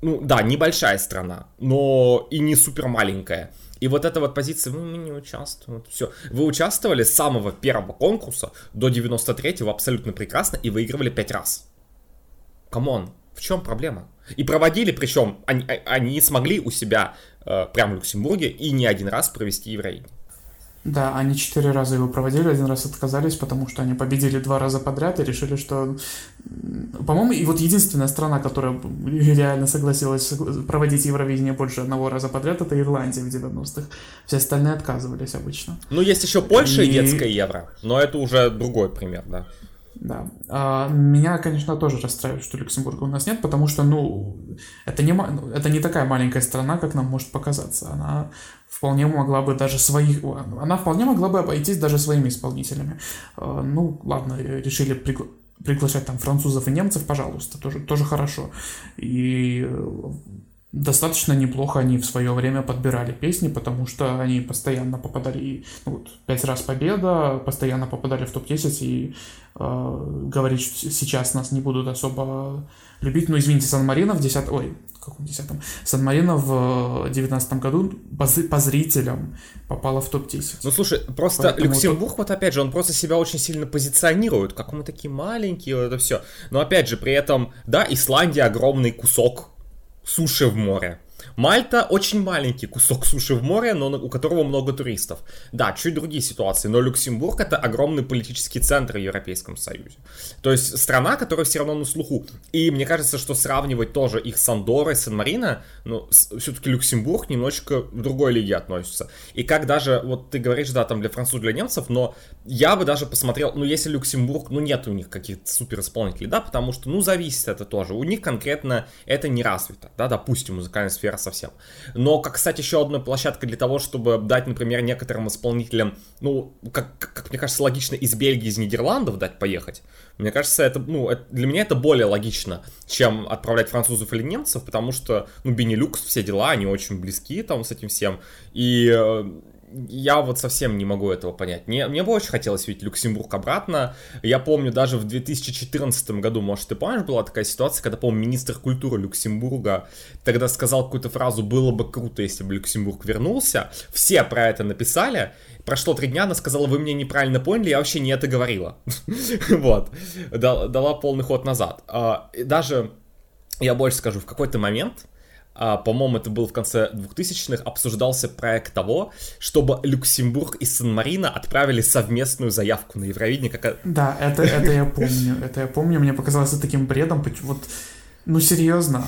ну да, небольшая страна, но и не супер маленькая. И вот эта вот позиция, ну, мы не участвуем, все. Вы участвовали с самого первого конкурса до 93-го абсолютно прекрасно и выигрывали пять раз. Come on, в чем проблема? И проводили, причем они, а, они смогли у себя э, прямо в Люксембурге и не один раз провести Евровидение. Да, они четыре раза его проводили, один раз отказались, потому что они победили два раза подряд и решили, что... По-моему, и вот единственная страна, которая реально согласилась проводить Евровидение больше одного раза подряд, это Ирландия в 90-х. Все остальные отказывались обычно. Ну, есть еще Польша и, детское Евро, но это уже другой пример, да. Да. А, меня, конечно, тоже расстраивает, что Люксембурга у нас нет, потому что, ну, это не, это не такая маленькая страна, как нам может показаться. Она вполне могла бы даже своих... Она вполне могла бы обойтись даже своими исполнителями. А, ну, ладно, решили пригла... приглашать там французов и немцев, пожалуйста, тоже, тоже хорошо. И достаточно неплохо они в свое время подбирали песни, потому что они постоянно попадали, ну, вот, пять раз победа, постоянно попадали в топ-10, и э, говорить, что сейчас нас не будут особо любить. Ну, извините, Сан-Марино в 10... Ой, каком 10 Сан-Марино в 19 году по, по зрителям попала в топ-10. Ну, слушай, просто Поэтому Люксембург, топ... вот опять же, он просто себя очень сильно позиционирует, как мы такие маленькие, вот это все. Но опять же, при этом, да, Исландия огромный кусок суши в море. Мальта очень маленький кусок суши в море, но у которого много туристов. Да, чуть другие ситуации, но Люксембург это огромный политический центр в Европейском Союзе. То есть страна, которая все равно на слуху. И мне кажется, что сравнивать тоже их с Андорой, Сан-Марино, ну, все-таки Люксембург немножечко в другой лиге относится. И как даже, вот ты говоришь, да, там для французов, для немцев, но я бы даже посмотрел, ну, если Люксембург, ну, нет у них каких-то супер исполнителей, да, потому что, ну, зависит это тоже. У них конкретно это не развито, да, допустим, музыкальная сфера раз совсем. Но, как, кстати, еще одна площадка для того, чтобы дать, например, некоторым исполнителям, ну, как, как мне кажется, логично из Бельгии, из Нидерландов дать поехать. Мне кажется, это, ну, это, для меня это более логично, чем отправлять французов или немцев, потому что, ну, Бенилюкс, все дела, они очень близки там с этим всем. И э, я вот совсем не могу этого понять. Мне, мне бы очень хотелось видеть Люксембург обратно. Я помню, даже в 2014 году, может, ты помнишь, была такая ситуация, когда, по-моему, министр культуры Люксембурга тогда сказал какую-то фразу «было бы круто, если бы Люксембург вернулся». Все про это написали. Прошло три дня, она сказала «вы меня неправильно поняли, я вообще не это говорила». Вот. Дала полный ход назад. А, даже, я больше скажу, в какой-то момент а, по-моему, это был в конце 2000-х, обсуждался проект того, чтобы Люксембург и Сан-Марино отправили совместную заявку на Евровидение. Как... Да, это, это я помню, это я помню, мне показалось это таким бредом, вот, ну серьезно,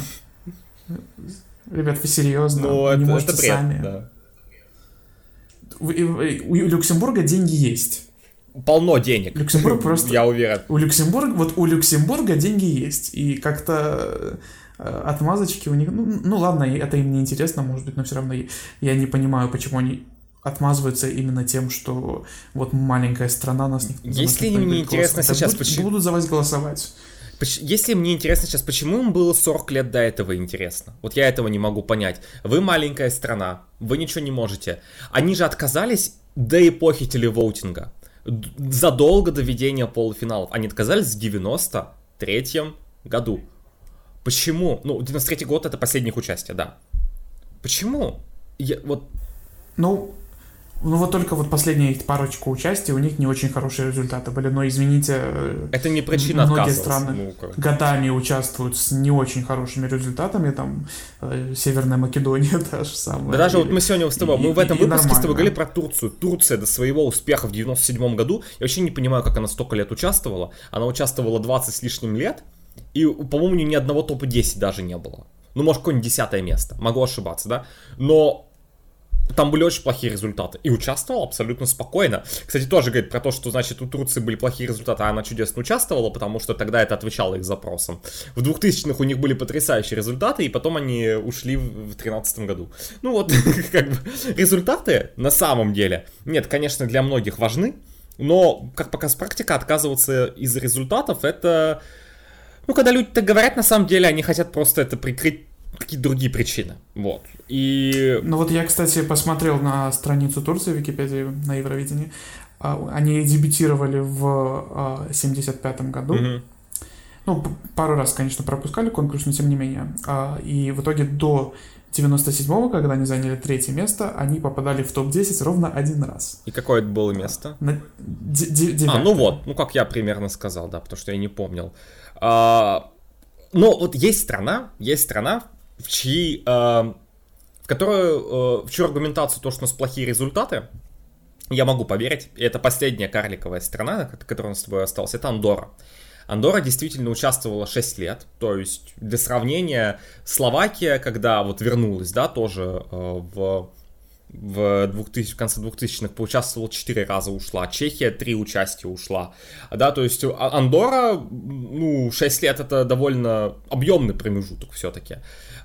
ребят, вы серьезно, ну, вы это, не можете это бред, сами. Да. У, у Люксембурга деньги есть. Полно денег. Люксембург просто... Я уверен. У Люксембурга, вот у Люксембурга деньги есть. И как-то отмазочки у них, ну, ну ладно, это им не интересно, может быть, но все равно я не понимаю, почему они отмазываются именно тем, что вот маленькая страна нас не Если им не интересно сейчас, буд, почему... Буду за вас голосовать. Если мне интересно сейчас, почему им было 40 лет до этого интересно? Вот я этого не могу понять. Вы маленькая страна, вы ничего не можете. Они же отказались до эпохи телевоутинга. Задолго до ведения полуфиналов. Они отказались в 93 году. Почему? Ну, 93 год это последних участия, да. Почему? Я, вот... Ну, ну вот только вот последние парочку участий, у них не очень хорошие результаты были, но извините... Э, это не причина Многие страны ну, годами участвуют с не очень хорошими результатами, там э, Северная Македония та же самая. Да даже вот мы сегодня с тобой, и, мы в этом и, выпуске и с тобой говорили про Турцию. Турция до своего успеха в 97 году, я вообще не понимаю, как она столько лет участвовала. Она участвовала 20 с лишним лет, и, по-моему, ни одного топа 10 даже не было. Ну, может, какое-нибудь десятое место. Могу ошибаться, да? Но там были очень плохие результаты. И участвовал абсолютно спокойно. Кстати, тоже говорит про то, что, значит, у Турции были плохие результаты, а она чудесно участвовала, потому что тогда это отвечало их запросам. В 2000-х у них были потрясающие результаты, и потом они ушли в 2013 году. Ну вот, как бы, результаты на самом деле, нет, конечно, для многих важны, но, как показывает практика, отказываться из результатов, это ну, когда люди так говорят, на самом деле они хотят просто это прикрыть какие-то другие причины. Вот. И... Ну вот я, кстати, посмотрел на страницу Турции в Википедии на Евровидении. А, они дебютировали в 75 а, году. Угу. Ну, пару раз, конечно, пропускали конкурс, но тем не менее. А, и в итоге до 97-го, когда они заняли третье место, они попадали в топ-10 ровно один раз. И какое это было место? На... А, ну вот, ну как я примерно сказал, да, потому что я не помнил. А, но вот есть страна, есть страна, в чьи, а, в которую, а, в чью аргументацию то, что у нас плохие результаты, я могу поверить. И это последняя карликовая страна, которая у нас с тобой осталась, это Андора. Андора действительно участвовала 6 лет, то есть для сравнения Словакия, когда вот вернулась, да, тоже э, в в, 2000, в конце 2000-х поучаствовала 4 раза, ушла. Чехия 3 участия ушла. Да, то есть а, Андора, ну, 6 лет это довольно объемный промежуток все-таки.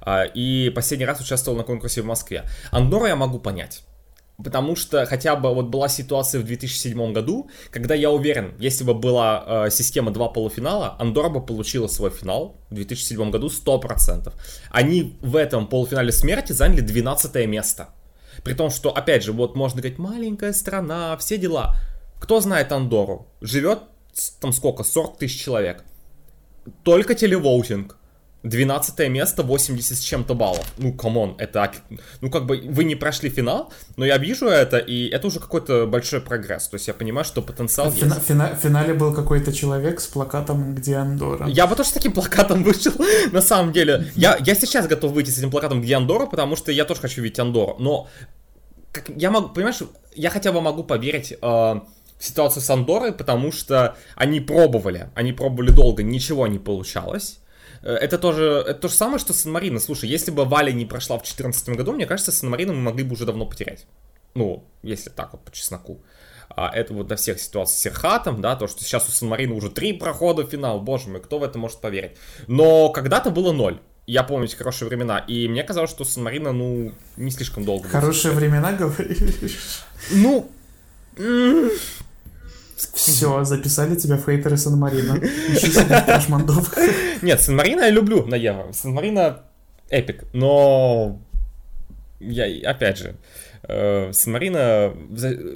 А, и последний раз участвовал на конкурсе в Москве. Андора я могу понять. Потому что хотя бы вот была ситуация в 2007 году, когда я уверен, если бы была э, система два полуфинала, Андора бы получила свой финал в 2007 году 100%. Они в этом полуфинале смерти заняли 12 место. При том, что, опять же, вот можно говорить, маленькая страна, все дела. Кто знает Андору? Живет там сколько, 40 тысяч человек. Только televoting. 12 место, 80 с чем-то баллов. Ну, come on, это... Ну, как бы, вы не прошли финал, но я вижу это, и это уже какой-то большой прогресс. То есть я понимаю, что потенциал в есть. Фина- в финале был какой-то человек с плакатом «Где Андора?». Я бы тоже с таким плакатом вышел, на самом деле. Я, я сейчас готов выйти с этим плакатом «Где Андора?», потому что я тоже хочу видеть Андору. Но как, я могу, понимаешь, я хотя бы могу поверить... Э, ситуацию с Андорой, потому что они пробовали, они пробовали долго, ничего не получалось. Э, это тоже, это то же самое, что Сан-Марино. Слушай, если бы Валя не прошла в 2014 году, мне кажется, Сан-Марино мы могли бы уже давно потерять. Ну, если так вот по чесноку. А это вот до всех ситуаций с Серхатом, да, то, что сейчас у Сан-Марино уже три прохода в финал, боже мой, кто в это может поверить. Но когда-то было ноль. я помню эти хорошие времена. И мне казалось, что Сан-Марино, ну, не слишком долго. Хорошие времена, говоришь? Ну... Все, записали тебя в хейтеры себе Нет, Сан-Марино я люблю на Евро. Сан-Марино эпик. Но... Я, опять же, э, Сан-Марино,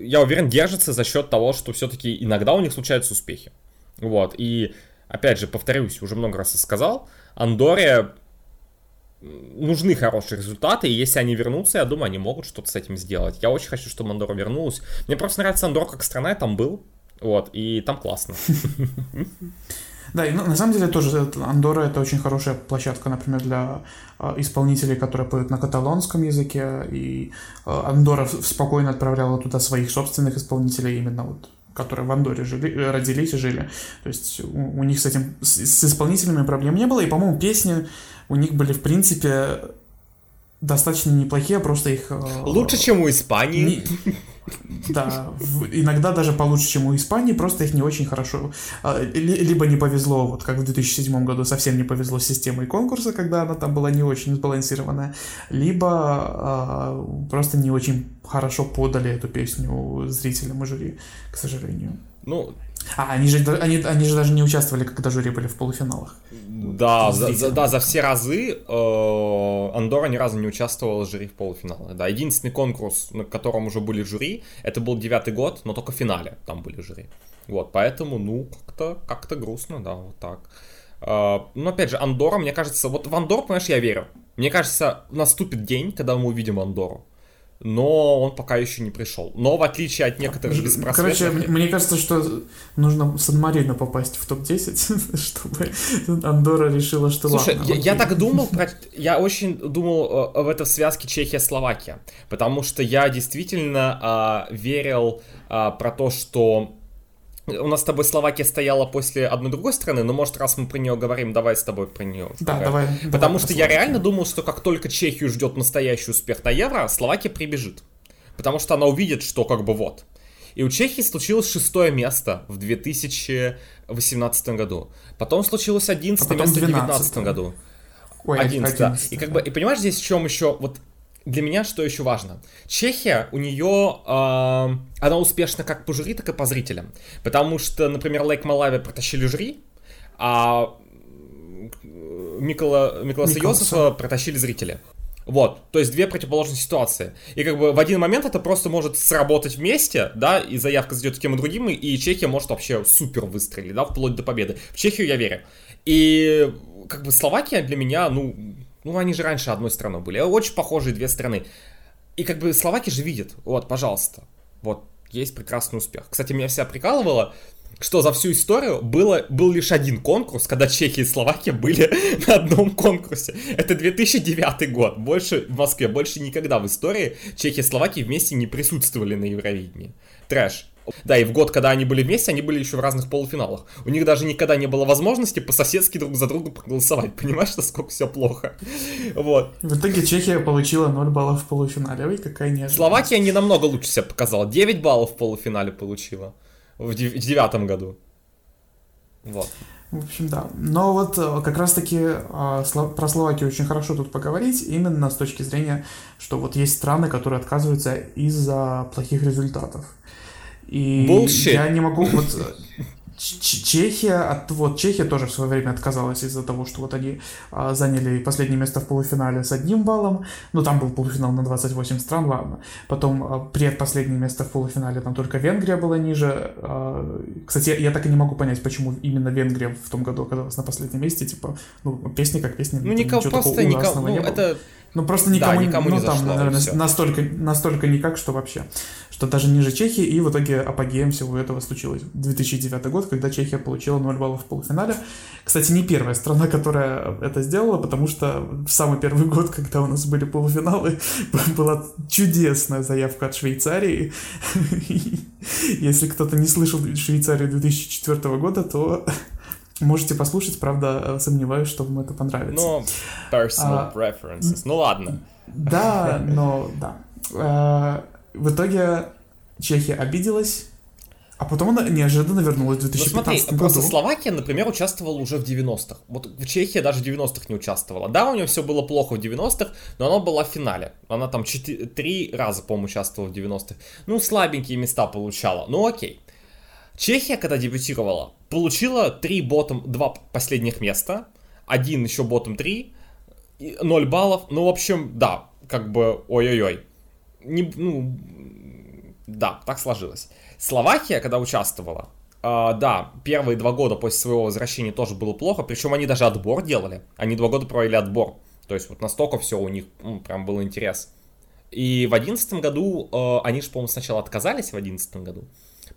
я уверен, держится за счет того, что все-таки иногда у них случаются успехи. Вот, и опять же, повторюсь, уже много раз сказал, Андоре нужны хорошие результаты, и если они вернутся, я думаю, они могут что-то с этим сделать. Я очень хочу, чтобы Андора вернулась. Мне просто нравится Андор как страна, я там был, вот, и там классно. Да, и на самом деле тоже Андора это очень хорошая площадка, например, для э, исполнителей, которые поют на каталонском языке, и э, Андора спокойно отправляла туда своих собственных исполнителей именно вот которые в Андоре жили, э, родились и жили. То есть у, у них с этим, с, с исполнителями проблем не было, и, по-моему, песни у них были, в принципе, достаточно неплохие, просто их... Э, Лучше, чем у Испании. Не, да, иногда даже получше, чем у Испании, просто их не очень хорошо. Э, либо не повезло, вот как в 2007 году совсем не повезло с системой конкурса, когда она там была не очень сбалансированная, либо э, просто не очень хорошо подали эту песню зрителям и жюри, к сожалению. Ну, а, они же, они, они же даже не участвовали, когда жюри были в полуфиналах. Да, за, за, да, за все разы э, Андора ни разу не участвовала в жюри в полуфинале. Да, единственный конкурс, на котором уже были жюри, это был девятый год, но только в финале там были жюри. Вот, поэтому, ну, как-то как грустно, да, вот так. Uh, ну, опять же, Андора, мне кажется, вот в Андор, понимаешь, я верю. Мне кажется, наступит день, когда мы увидим Андору но он пока еще не пришел. Но в отличие от некоторых беспросветных... Короче, мне кажется, что нужно Сан-Марино попасть в топ-10, чтобы Андора решила, что Слушай, ладно. Я, я так думал, я очень думал э, в этой связке Чехия-Словакия, потому что я действительно а, верил а, про то, что у нас с тобой Словакия стояла после одной другой страны, но может раз мы про нее говорим, давай с тобой про нее. Да, давай. Потому давай что я реально думал, что как только Чехию ждет настоящий успех на Евро, Словакия прибежит. Потому что она увидит, что как бы вот. И у Чехии случилось шестое место в 2018 году. Потом случилось одиннадцатое а место в 2019 году. Ой, 11, 11, да. И как бы, и понимаешь, здесь в чем еще, вот для меня что еще важно? Чехия, у нее, э, она успешна как по жюри, так и по зрителям. Потому что, например, Лейк Малави протащили жюри, а Микола, Миколаса Йосифа протащили зрители. Вот, то есть две противоположные ситуации. И как бы в один момент это просто может сработать вместе, да, и заявка зайдет тем и другим, и Чехия может вообще супер выстрелить, да, вплоть до победы. В Чехию я верю. И как бы Словакия для меня, ну, ну, они же раньше одной страной были. Очень похожие две страны. И как бы словаки же видят. Вот, пожалуйста. Вот, есть прекрасный успех. Кстати, меня вся прикалывало, что за всю историю было, был лишь один конкурс, когда Чехия и Словакия были на одном конкурсе. Это 2009 год. Больше в Москве, больше никогда в истории Чехия и Словакия вместе не присутствовали на Евровидении. Трэш. Да, и в год, когда они были вместе, они были еще в разных полуфиналах. У них даже никогда не было возможности по-соседски друг за друга проголосовать. Понимаешь, насколько все плохо? Вот. В итоге Чехия получила 0 баллов в полуфинале. Ой, какая неожиданность. Словакия не намного лучше себя показала. 9 баллов в полуфинале получила. В девятом году. Вот. В общем, да. Но вот э, как раз-таки а, про Словакию очень хорошо тут поговорить, именно с точки зрения, что вот есть страны, которые отказываются из-за плохих результатов. И Bullshit. я не могу вот Чехия, от, вот Чехия тоже в свое время отказалась из-за того, что вот они а, заняли последнее место в полуфинале с одним баллом, ну там был полуфинал на 28 стран, ладно. Потом а, предпоследнее место в полуфинале там только Венгрия была ниже. А, кстати, я, я так и не могу понять, почему именно Венгрия в том году оказалась на последнем месте, типа, ну песни как песни, ну никого просто никого, ну, это ну просто никому, да, никому ну, не там, зашло, наверное, настолько, настолько никак, что вообще что даже ниже Чехии, и в итоге апогеем всего этого случилось 2009 год, когда Чехия получила 0 баллов в полуфинале. Кстати, не первая страна, которая это сделала, потому что в самый первый год, когда у нас были полуфиналы, была чудесная заявка от Швейцарии. Если кто-то не слышал Швейцарию 2004 года, то Можете послушать, правда, сомневаюсь, что вам это понравится. Ну, personal а, preferences. Ну ладно. Да, но да. А, в итоге Чехия обиделась, А потом она неожиданно вернулась в 2015 ну, смотри, году. Просто Словакия, например, участвовала уже в 90-х. Вот в Чехии даже в 90-х не участвовала. Да, у нее все было плохо в 90-х, но она была в финале. Она там 4, 3 раза, по-моему, участвовала в 90-х. Ну, слабенькие места получала. Ну, окей. Чехия, когда дебютировала, получила 3 ботом, 2 последних места, один еще ботом 3, 0 баллов. Ну, в общем, да, как бы, ой-ой-ой. Не, ну, да, так сложилось. Словакия, когда участвовала, Uh, да, первые два года после своего возвращения тоже было плохо, причем они даже отбор делали. Они два года провели отбор. То есть вот настолько все у них ну, прям был интерес. И в одиннадцатом году, uh, они же, по-моему, сначала отказались в одиннадцатом году.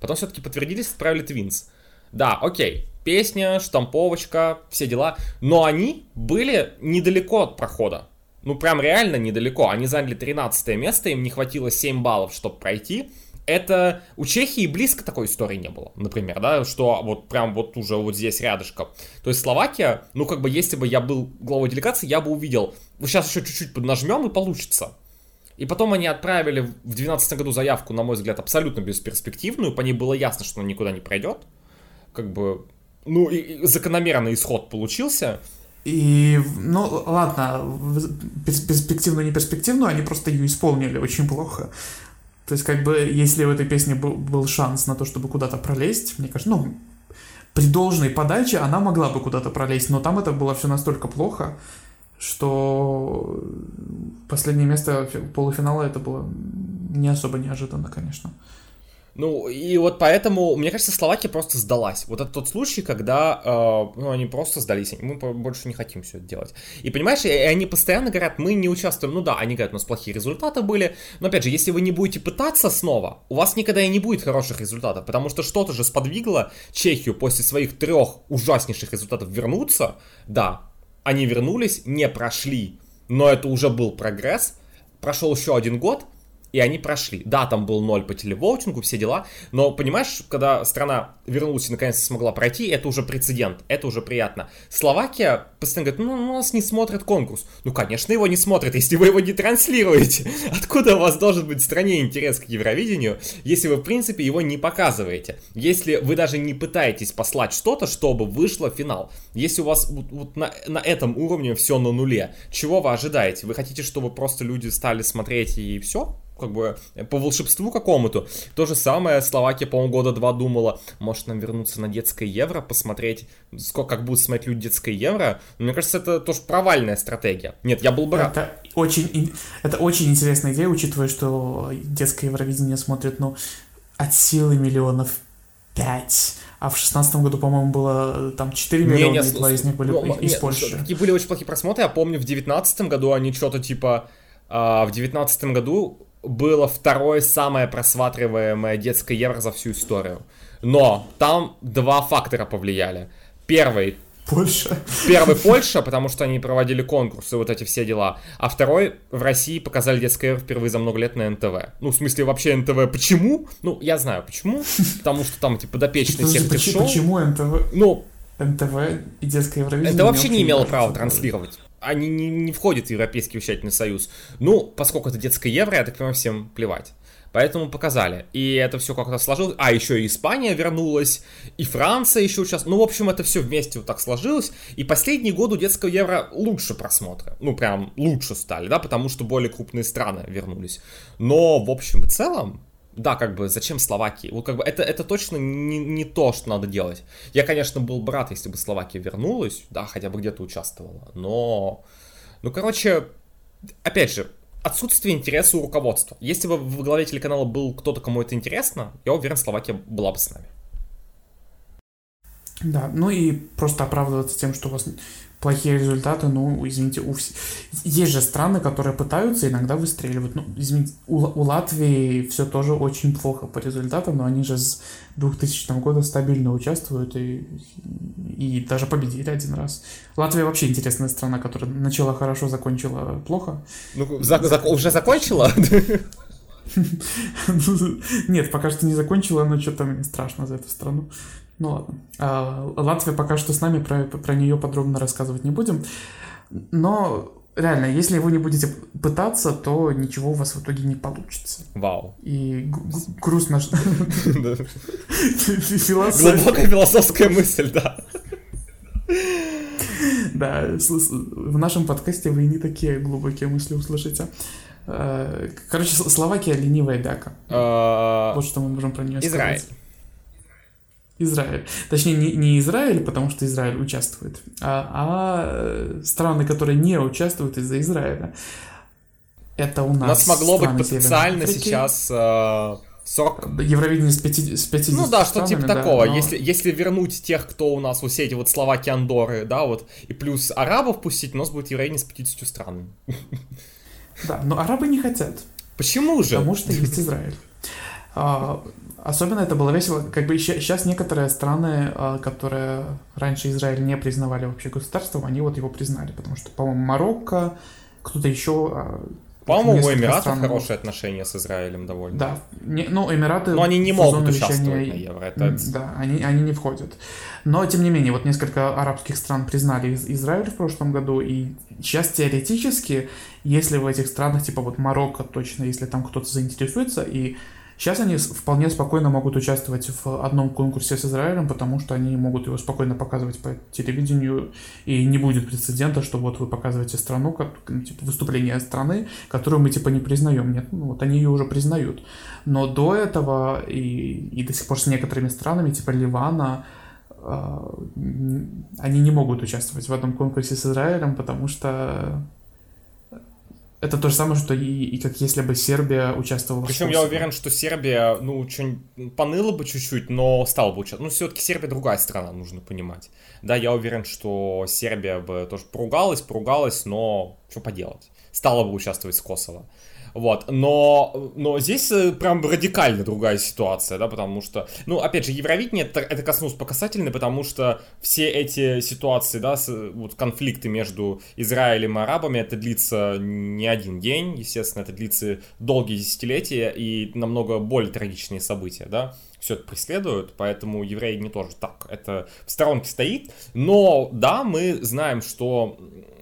Потом все-таки подтвердились, отправили Твинс. Да, окей, песня, штамповочка, все дела. Но они были недалеко от прохода. Ну, прям реально недалеко. Они заняли 13 место, им не хватило 7 баллов, чтобы пройти это у Чехии близко такой истории не было, например, да, что вот прям вот уже вот здесь рядышком. То есть Словакия, ну как бы если бы я был главой делегации, я бы увидел, сейчас еще чуть-чуть поднажмем и получится. И потом они отправили в 2012 году заявку, на мой взгляд, абсолютно бесперспективную, по ней было ясно, что она никуда не пройдет. Как бы, ну, и, и закономерный исход получился. И, ну, ладно, перспективную, не перспективную, они просто ее исполнили очень плохо. То есть, как бы, если в этой песне был, был шанс на то, чтобы куда-то пролезть, мне кажется, ну, при должной подаче она могла бы куда-то пролезть, но там это было все настолько плохо, что последнее место полуфинала это было не особо неожиданно, конечно. Ну, и вот поэтому, мне кажется, Словакия просто сдалась. Вот это тот случай, когда э, ну, они просто сдались, мы больше не хотим все это делать. И понимаешь, и они постоянно говорят, мы не участвуем. Ну да, они говорят, у нас плохие результаты были. Но опять же, если вы не будете пытаться снова, у вас никогда и не будет хороших результатов. Потому что что-то же сподвигло Чехию после своих трех ужаснейших результатов вернуться. Да, они вернулись, не прошли, но это уже был прогресс. Прошел еще один год, и они прошли. Да, там был ноль по телевоутингу, все дела, но понимаешь, когда страна вернулась и наконец-то смогла пройти, это уже прецедент, это уже приятно. Словакия постоянно говорит, ну, у нас не смотрят конкурс. Ну, конечно, его не смотрят, если вы его не транслируете. Откуда у вас должен быть в стране интерес к Евровидению, если вы, в принципе, его не показываете? Если вы даже не пытаетесь послать что-то, чтобы вышло в финал. Если у вас вот, вот на, на этом уровне все на нуле, чего вы ожидаете? Вы хотите, чтобы просто люди стали смотреть и все? Как бы по волшебству какому-то. То же самое Словакия, по-моему, года два думала, может нам вернуться на детское евро, посмотреть, сколько, как будут смотреть люди детское евро. Мне кажется, это тоже провальная стратегия. Нет, я был бы рад. Это очень, это очень интересная идея, учитывая, что детское Евровидение смотрят, ну, от силы миллионов пять. А в шестнадцатом году, по-моему, было там 4 миллиона, не, не, и два из них были ну, из нет, Польши. Такие были очень плохие просмотры. Я помню, в девятнадцатом году они что-то типа... А, в девятнадцатом году было второе самое просматриваемое детское евро за всю историю. Но там два фактора повлияли. Первый Польша. Первый Польша, потому что они проводили конкурсы, вот эти все дела. А второй в России показали детское евро впервые за много лет на НТВ. Ну, в смысле, вообще НТВ. Почему? Ну, я знаю почему. Потому что там, типа, подопечный всех шоу. Почему НТВ? Ну, НТВ и детское Евровидение. Это вообще не имело права транслировать они не, не входят в Европейский вещательный союз. Ну, поскольку это детское евро, я так понимаю, всем плевать. Поэтому показали. И это все как-то сложилось. А, еще и Испания вернулась, и Франция еще сейчас. Ну, в общем, это все вместе вот так сложилось. И последние годы у детского евро лучше просмотры. Ну, прям лучше стали, да, потому что более крупные страны вернулись. Но, в общем и целом, да, как бы, зачем Словакии? Вот как бы это, это точно не, не то, что надо делать. Я, конечно, был бы рад, если бы Словакия вернулась, да, хотя бы где-то участвовала, но... Ну, короче, опять же, отсутствие интереса у руководства. Если бы в главе телеканала был кто-то, кому это интересно, я уверен, Словакия была бы с нами. Да, ну и просто оправдываться тем, что у вас плохие результаты, ну, извините, у вс... есть же страны, которые пытаются иногда выстреливать. Ну, извините, у, у Латвии все тоже очень плохо по результатам, но они же с 2000 года стабильно участвуют и, и даже победили один раз. Латвия вообще интересная страна, которая начала хорошо, закончила плохо. Ну, за, за, уже закончила? Нет, пока что не закончила, но что-то мне страшно за эту страну. Ну ладно. А, Латвия пока что с нами, про, про нее подробно рассказывать не будем. Но реально, если вы не будете пытаться, то ничего у вас в итоге не получится. Вау. И грустно, что... Глубокая философская мысль, да. Да, в нашем подкасте вы не такие глубокие мысли услышите. Э, короче, Словакия ленивая бяка. А, вот что мы можем про нее сказать. Израиль. Израиль. Точнее, не, не Израиль, потому что Израиль участвует, а, а э, страны, которые не участвуют из-за Израиля. Это у нас. У нас могло быть потенциально сейчас э, 40... Евровидение с 50, с 50 Ну да, что типа такого. но... Если, если вернуть тех, кто у нас, вот все эти вот словаки, Андоры, да, вот, и плюс арабов пустить, у нас будет Евровидение с 50 странами. Да, но арабы не хотят. Почему же? Потому что есть Израиль. Особенно это было весело, как бы сейчас некоторые страны, а, которые раньше Израиль не признавали вообще государством, они вот его признали, потому что, по-моему, Марокко, кто-то еще а, по-моему, у Эмиратов стран... хорошие отношения с Израилем довольно. Да. Не, ну, Эмираты... Но они не могут участвовать вещания... на Евро. Это... Да, они, они не входят. Но, тем не менее, вот несколько арабских стран признали Израиль в прошлом году, и сейчас теоретически, если в этих странах, типа вот Марокко точно, если там кто-то заинтересуется, и Сейчас они вполне спокойно могут участвовать в одном конкурсе с Израилем, потому что они могут его спокойно показывать по телевидению, и не будет прецедента, что вот вы показываете страну, как, ну, типа выступление страны, которую мы типа не признаем. Нет, ну, вот они ее уже признают. Но до этого и, и до сих пор с некоторыми странами, типа Ливана, э, они не могут участвовать в этом конкурсе с Израилем, потому что это то же самое, что и, и как если бы Сербия участвовала Причем в я уверен, что Сербия, ну, что поныла бы чуть-чуть, но стала бы участвовать. Ну, все-таки Сербия другая страна, нужно понимать. Да, я уверен, что Сербия бы тоже поругалась, поругалась, но что поделать. Стала бы участвовать с Косово. Вот, но, но здесь э, прям радикально другая ситуация, да, потому что, ну, опять же, Евровидение это, это коснулось по касательной, потому что все эти ситуации, да, с, вот конфликты между Израилем и арабами, это длится не один день, естественно, это длится долгие десятилетия и намного более трагичные события, да, все это преследуют, поэтому евреи не тоже так, это в сторонке стоит, но, да, мы знаем, что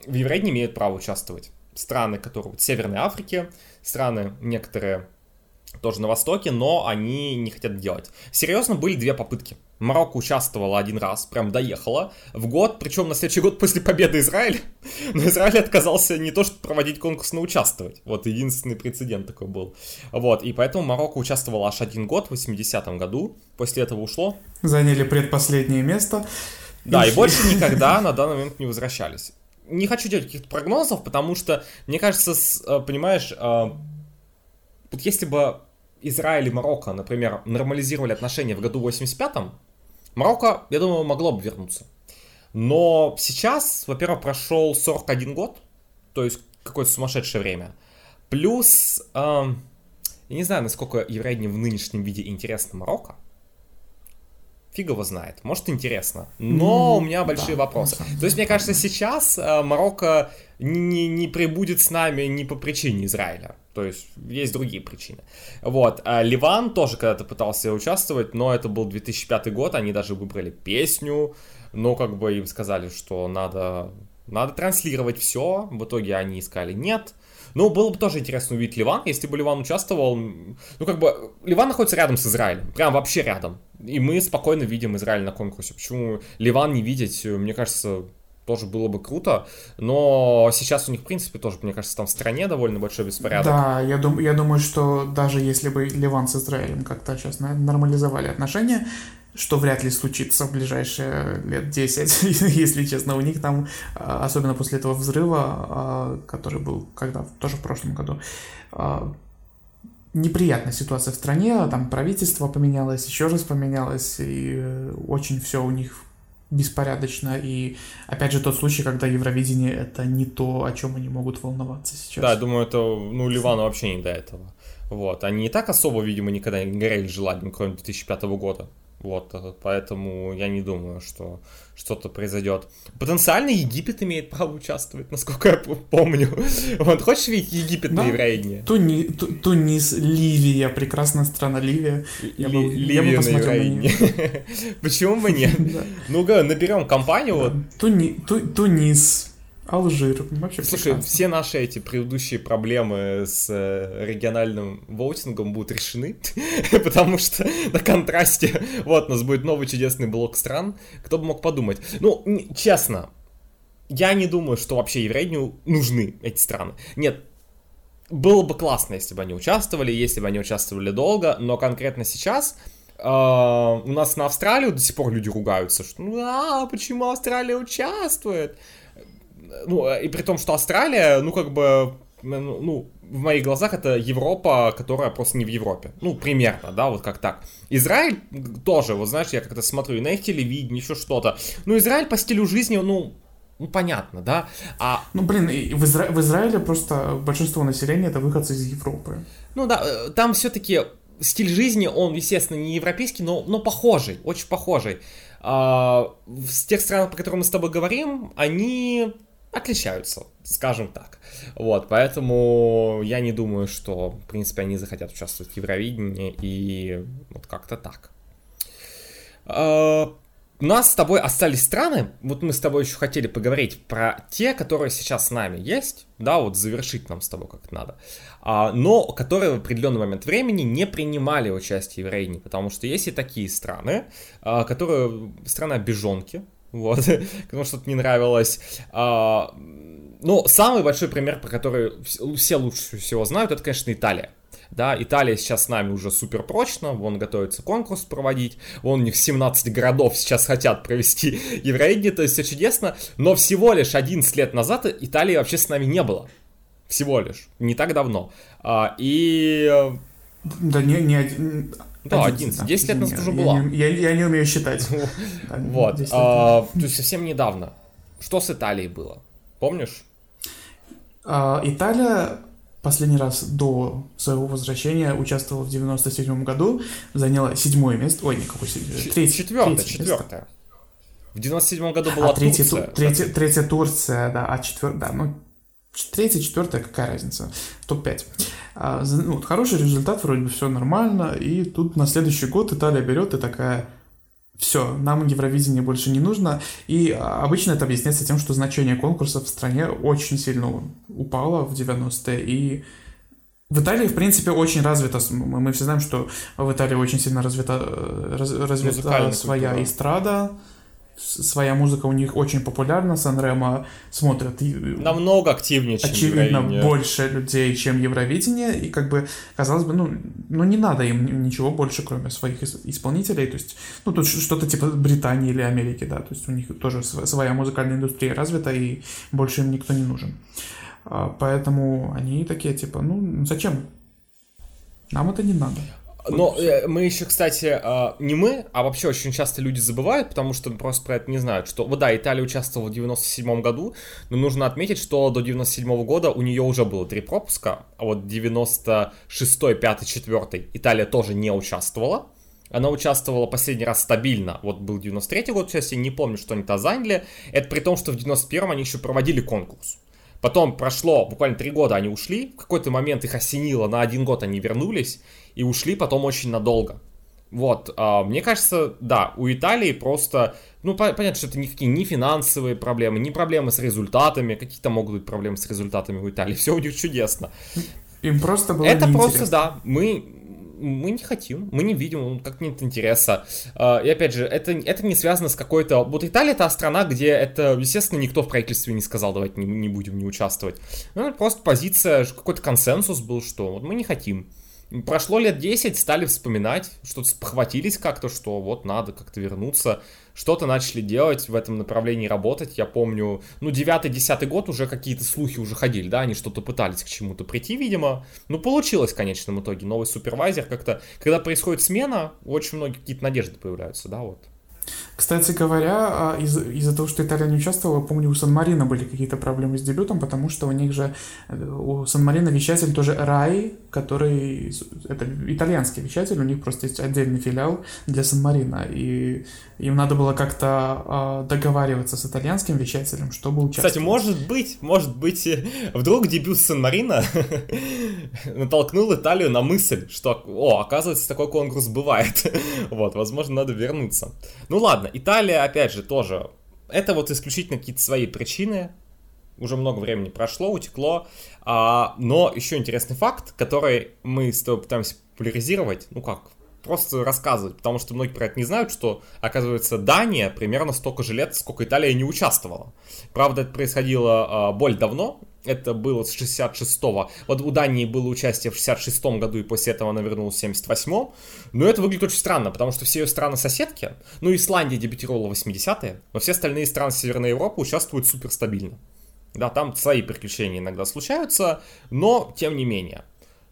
Евреи имеют право участвовать страны, которые в Северной Африке, страны некоторые тоже на Востоке, но они не хотят делать. Серьезно, были две попытки. Марокко участвовала один раз, прям доехала в год, причем на следующий год после победы Израиля. Но Израиль отказался не то что проводить конкурс, но участвовать. Вот единственный прецедент такой был. Вот, и поэтому Марокко участвовала аж один год, в 80-м году. После этого ушло. Заняли предпоследнее место. Да, и больше никогда на данный момент не возвращались не хочу делать каких-то прогнозов, потому что, мне кажется, с, э, понимаешь, э, вот если бы Израиль и Марокко, например, нормализировали отношения в году 85-м, Марокко, я думаю, могло бы вернуться. Но сейчас, во-первых, прошел 41 год, то есть какое-то сумасшедшее время. Плюс, э, я не знаю, насколько евреям в нынешнем виде интересно Марокко, фиг его знает. Может, интересно. Но у меня большие да, вопросы. То есть, мне кажется, сейчас э, Марокко не, не прибудет с нами не по причине Израиля. То есть, есть другие причины. Вот. А Ливан тоже когда-то пытался участвовать, но это был 2005 год. Они даже выбрали песню. Но как бы им сказали, что надо, надо транслировать все. В итоге они искали нет. Ну, было бы тоже интересно увидеть Ливан, если бы Ливан участвовал. Ну, как бы, Ливан находится рядом с Израилем, прям вообще рядом. И мы спокойно видим Израиль на конкурсе. Почему Ливан не видеть, мне кажется, тоже было бы круто, но сейчас у них, в принципе, тоже, мне кажется, там в стране довольно большой беспорядок. Да, я, дум, я думаю, что даже если бы Ливан с Израилем как-то сейчас нормализовали отношения, что вряд ли случится в ближайшие лет 10, если честно. У них там, а, особенно после этого взрыва, а, который был когда тоже в прошлом году, а, неприятная ситуация в стране, там правительство поменялось, еще раз поменялось, и э, очень все у них беспорядочно. И опять же тот случай, когда Евровидение это не то, о чем они могут волноваться сейчас. Да, думаю, это ну Ливану вообще не до этого. Вот. Они и так особо, видимо, никогда не горели желанием, кроме 2005 года. Вот, э, поэтому я не думаю, что что-то произойдет. Потенциально Египет имеет право участвовать, насколько я помню. Вот, хочешь видеть Египет да. на? Туни, ту, Тунис, Ливия, прекрасная страна Ливия. Я бы, Ливия я бы посмотрел на, на Почему бы нет? Ну-ка, наберем компанию. Туни, Тунис, Алжир. Вообще Слушай, прекрасно. все наши эти предыдущие проблемы с э, региональным воутингом будут решены, потому что на контрасте вот у нас будет новый чудесный блок стран. Кто бы мог подумать? Ну, честно, я не думаю, что вообще Евредню нужны эти страны. Нет, было бы классно, если бы они участвовали, если бы они участвовали долго, но конкретно сейчас э, у нас на Австралию до сих пор люди ругаются, что ну а, почему Австралия участвует? Ну, э, и при том, что Австралия, ну, как бы, ну, ну, в моих глазах это Европа, которая просто не в Европе. Ну, примерно, да, вот как так. Израиль тоже, вот знаешь, я как-то смотрю на их телевидение, еще что-то. Ну, Израиль по стилю жизни, ну, ну, понятно, да. А... Ну, блин, в, Изра... в Израиле просто большинство населения это выходцы из Европы. Ну да, э, там все-таки стиль жизни, он, естественно, не европейский, но, но похожий, очень похожий. А, с тех стран, по которым мы с тобой говорим, они отличаются, скажем так. Вот, поэтому я не думаю, что, в принципе, они захотят участвовать в Евровидении, и вот как-то так. А, у нас с тобой остались страны, вот мы с тобой еще хотели поговорить про те, которые сейчас с нами есть, да, вот завершить нам с тобой как надо, а, но которые в определенный момент времени не принимали участие в Евровидении, потому что есть и такие страны, а, которые, страна Бежонки, вот, кому что-то не нравилось. А, ну, самый большой пример, про который все лучше всего знают, это, конечно, Италия. Да, Италия сейчас с нами уже супер прочно, вон готовится конкурс проводить, вон у них 17 городов сейчас хотят провести Евровидение, то есть все чудесно, но всего лишь 11 лет назад Италии вообще с нами не было. Всего лишь, не так давно. А, и... Да не, не, да, 11. 10 лет назад уже была. Я, я, я не умею считать. Вот. А, то есть совсем недавно. Что с Италией было? Помнишь? А, Италия последний раз до своего возвращения участвовала в 97 году, заняла седьмое место. Ой, никакой седьмое. Третье. Четвертое, четвертое. В 97 году была а, третья, Турция. Третья, третья Турция, да, а четвертая, да, ну, третья, четвертая, какая разница? Топ-5. А, ну, хороший результат, вроде бы все нормально, и тут на следующий год Италия берет и такая, все, нам Евровидение больше не нужно, и обычно это объясняется тем, что значение конкурсов в стране очень сильно упало в 90-е, и в Италии, в принципе, очень развита, мы все знаем, что в Италии очень сильно развита, э, раз, развита своя культура. эстрада, своя музыка у них очень популярна, Санремо смотрят намного активнее, чем очевидно Евровидение. больше людей, чем Евровидение, и как бы казалось бы, ну, ну не надо им ничего больше, кроме своих исполнителей, то есть, ну тут что-то типа Британии или Америки, да, то есть у них тоже своя музыкальная индустрия развита, и больше им никто не нужен. А, поэтому они такие типа, ну зачем? Нам это не надо. Но э, мы еще, кстати, э, не мы, а вообще очень часто люди забывают, потому что просто про это не знают, что, вот да, Италия участвовала в 97 году, но нужно отметить, что до 97 года у нее уже было три пропуска, а вот 96 5 4 Италия тоже не участвовала. Она участвовала последний раз стабильно. Вот был 93 год участия, не помню, что они то заняли. Это при том, что в 91-м они еще проводили конкурс. Потом прошло буквально три года, они ушли. В какой-то момент их осенило, на один год они вернулись и ушли потом очень надолго. Вот, а, мне кажется, да, у Италии просто, ну, понятно, что это никакие не финансовые проблемы, не проблемы с результатами, какие-то могут быть проблемы с результатами у Италии, все у них чудесно. Им просто было Это просто, да, мы, мы не хотим, мы не видим, как нет интереса. А, и опять же, это, это не связано с какой-то... Вот Италия это страна, где это, естественно, никто в правительстве не сказал, давайте не, не будем не участвовать. Ну, просто позиция, какой-то консенсус был, что вот мы не хотим. Прошло лет 10, стали вспоминать, что-то спохватились как-то, что вот надо как-то вернуться. Что-то начали делать в этом направлении, работать. Я помню, ну, 9-10 год уже какие-то слухи уже ходили, да, они что-то пытались к чему-то прийти, видимо. Ну, получилось в конечном итоге. Новый супервайзер как-то, когда происходит смена, очень многие какие-то надежды появляются, да, вот. Кстати говоря, а, из- из-за того, что Италия не участвовала, помню, у Сан-Марина были какие-то проблемы с дебютом, потому что у них же, э, у Сан-Марина вещатель тоже Рай, который, это итальянский вещатель, у них просто есть отдельный филиал для Сан-Марина, и им надо было как-то э, договариваться с итальянским вещателем, чтобы участвовать. Кстати, может быть, может быть, э, вдруг дебют Сан-Марина натолкнул Италию на мысль, что, о, оказывается, такой конкурс бывает. вот, возможно, надо вернуться. Ну ладно, Италия, опять же, тоже, это вот исключительно какие-то свои причины, уже много времени прошло, утекло. А, но еще интересный факт, который мы с тобой пытаемся популяризировать, ну как, просто рассказывать, потому что многие про это не знают, что, оказывается, Дания примерно столько же лет, сколько Италия не участвовала. Правда, это происходило э, более давно, это было с 66-го. Вот у Дании было участие в 66-м году, и после этого она вернулась в 78-м. Но это выглядит очень странно, потому что все ее страны-соседки, ну, Исландия дебютировала в 80-е, но все остальные страны Северной Европы участвуют супер стабильно. Да, там свои приключения иногда случаются, но тем не менее.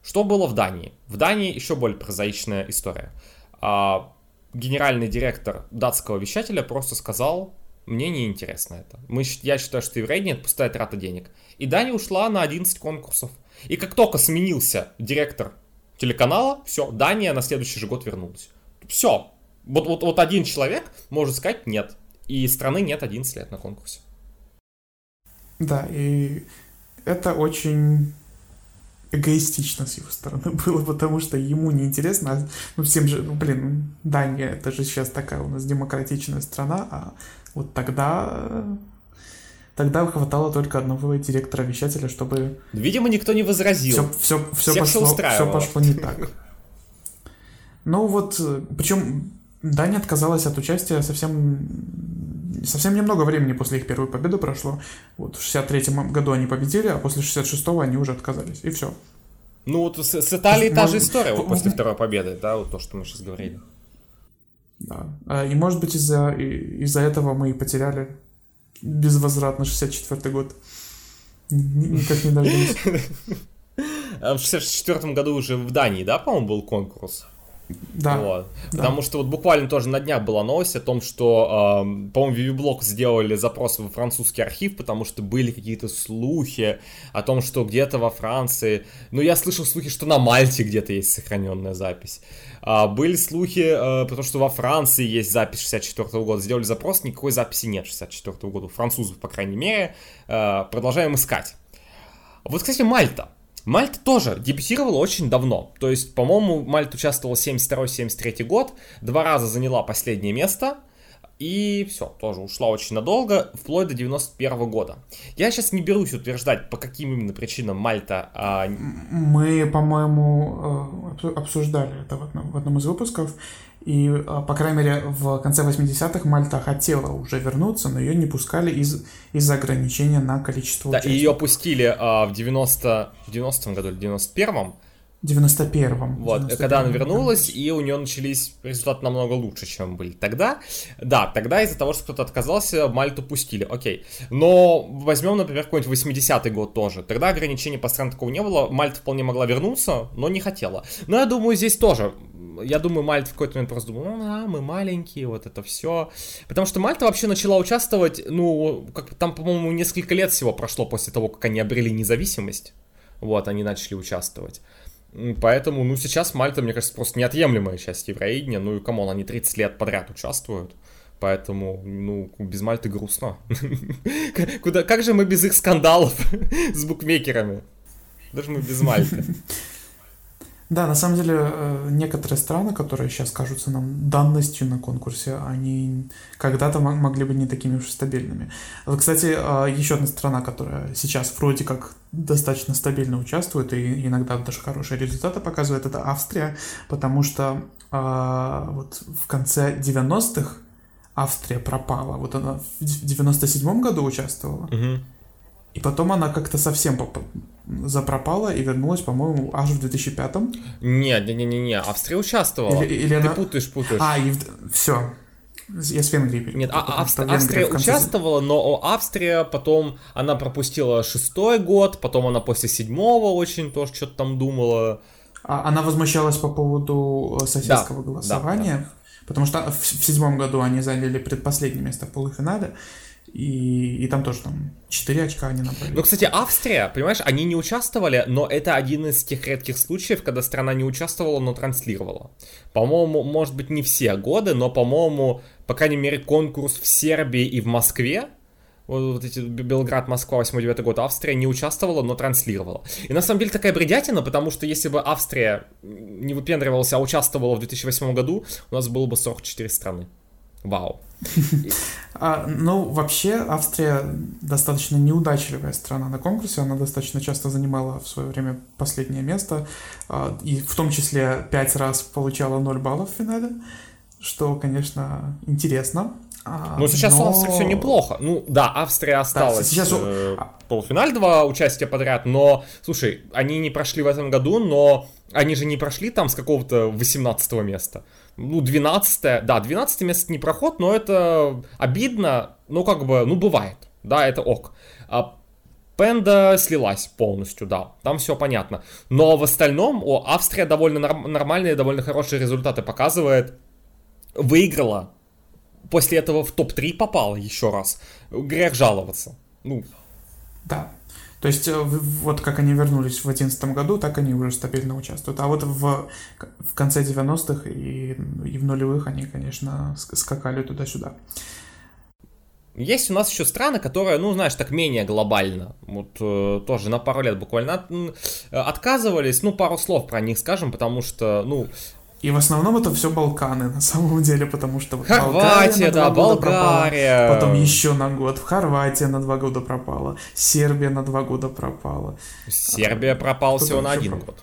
Что было в Дании? В Дании еще более прозаичная история. А, генеральный директор датского вещателя просто сказал, мне не интересно это. Мы, я считаю, что Еврейни это пустая трата денег. И Дания ушла на 11 конкурсов. И как только сменился директор телеканала, все, Дания на следующий же год вернулась. Все. Вот, вот, вот один человек может сказать нет. И страны нет 11 лет на конкурсе. Да, и это очень эгоистично с его стороны было, потому что ему неинтересно, а, ну всем же, ну блин, Дания, это же сейчас такая у нас демократичная страна, а вот тогда тогда хватало только одного директора-вещателя, чтобы... Видимо, никто не возразил. Все, все, все, пошло, все пошло не так. Ну вот, причем Дания отказалась от участия совсем совсем немного времени после их первой победы прошло. Вот в 63-м году они победили, а после 66-го они уже отказались. И все. Ну вот с, с Италией та же история вот после второй победы, да, вот то, что мы сейчас говорили. Да. А, и может быть из-за из-за этого мы и потеряли безвозвратно 64-й год. Никак не дождемся. А в 64 году уже в Дании, да, по-моему, был конкурс? Да. Вот. да. Потому что вот буквально тоже на днях была новость о том, что, э, по-моему, Вивиблок сделали запрос во французский архив, потому что были какие-то слухи о том, что где-то во Франции... Ну, я слышал слухи, что на Мальте где-то есть сохраненная запись. А, были слухи э, про то, что во Франции есть запись 64 -го года. Сделали запрос, никакой записи нет 64 -го года. Французов, по крайней мере. Э, продолжаем искать. Вот, кстати, Мальта. Мальта тоже дебютировала очень давно. То есть, по-моему, Мальта участвовала 72-73 год, два раза заняла последнее место, и все, тоже ушла очень надолго, вплоть до 91 года. Я сейчас не берусь утверждать, по каким именно причинам Мальта... А... Мы, по-моему, э, обсуждали это в одном из выпусков. И, а, по крайней мере, в конце 80-х Мальта хотела уже вернуться, но ее не пускали из, из-за ограничения на количество Да, и ее пустили а, в 90, в 90 году или 91-м. 91-м. Вот, 91 когда она вернулась, и у нее начались результаты намного лучше, чем были тогда. Да, тогда из-за того, что кто-то отказался, Мальту пустили, окей. Но возьмем, например, какой-нибудь 80-й год тоже. Тогда ограничений по странам такого не было, Мальта вполне могла вернуться, но не хотела. Но я думаю, здесь тоже я думаю, Мальта в какой-то момент просто думал, ну да, мы маленькие, вот это все. Потому что Мальта вообще начала участвовать, ну, как там, по-моему, несколько лет всего прошло после того, как они обрели независимость. Вот, они начали участвовать. Поэтому, ну, сейчас Мальта, мне кажется, просто неотъемлемая часть Евровидения. Ну и, come on, они 30 лет подряд участвуют. Поэтому, ну, без Мальты грустно. Куда, как же мы без их скандалов с букмекерами? Даже мы без Мальты. Да, на самом деле э, некоторые страны, которые сейчас кажутся нам данностью на конкурсе, они когда-то могли быть не такими уж стабильными. Кстати, э, еще одна страна, которая сейчас вроде как достаточно стабильно участвует и иногда даже хорошие результаты показывает, это Австрия, потому что э, вот в конце 90-х Австрия пропала. Вот она в 97-м году участвовала. Угу. И потом она как-то совсем запропала и вернулась, по-моему, аж в 2005-м. Нет, не-не-не, Австрия участвовала. Или, или Ты она... путаешь, путаешь. А, и... все. Я с Венгрией перепутал. Нет, а, Австр... Австрия конце... участвовала, но Австрия потом, она пропустила шестой год, потом она после седьмого очень тоже что-то там думала. А, она возмущалась по поводу э, соседского да, голосования, да, да. потому что в, в седьмом году они заняли предпоследнее место в полуфинале. И, и там тоже там 4 очка они набрали. Ну, кстати, Австрия, понимаешь, они не участвовали, но это один из тех редких случаев, когда страна не участвовала, но транслировала. По-моему, может быть, не все годы, но, по-моему, по крайней мере, конкурс в Сербии и в Москве, вот, вот эти Белград, Москва, 8-9 год, Австрия не участвовала, но транслировала. И на самом деле такая бредятина, потому что если бы Австрия не выпендривалась, а участвовала в 2008 году, у нас было бы 44 страны. Вау. А, ну, вообще, Австрия достаточно неудачливая страна на конкурсе. Она достаточно часто занимала в свое время последнее место. А, и в том числе пять раз получала 0 баллов в финале. Что, конечно, интересно. А, ну, сейчас но... у Австрии все неплохо. Ну, да, Австрия осталась да, сейчас... э, полуфинале два участия подряд, но, слушай, они не прошли в этом году, но они же не прошли там с какого-то 18 места ну, 12 да, 12 место не проход, но это обидно, ну, как бы, ну, бывает, да, это ок. А Пенда слилась полностью, да, там все понятно. Но в остальном о, Австрия довольно норм- нормальные, довольно хорошие результаты показывает. Выиграла, после этого в топ-3 попала еще раз. Грех жаловаться. Ну. Да, то есть э, вот как они вернулись в 2011 году, так они уже стабильно участвуют. А вот в, в конце 90-х и, и в нулевых они, конечно, скакали туда-сюда. Есть у нас еще страны, которые, ну, знаешь, так менее глобально, вот э, тоже на пару лет буквально от, отказывались, ну, пару слов про них скажем, потому что, ну, и в основном это все Балканы, на самом деле, потому что Хорватия, да, Болгария. Пропала, потом еще на год. Хорватия на два года пропала. Сербия на два года пропала. Сербия пропала всего на один год.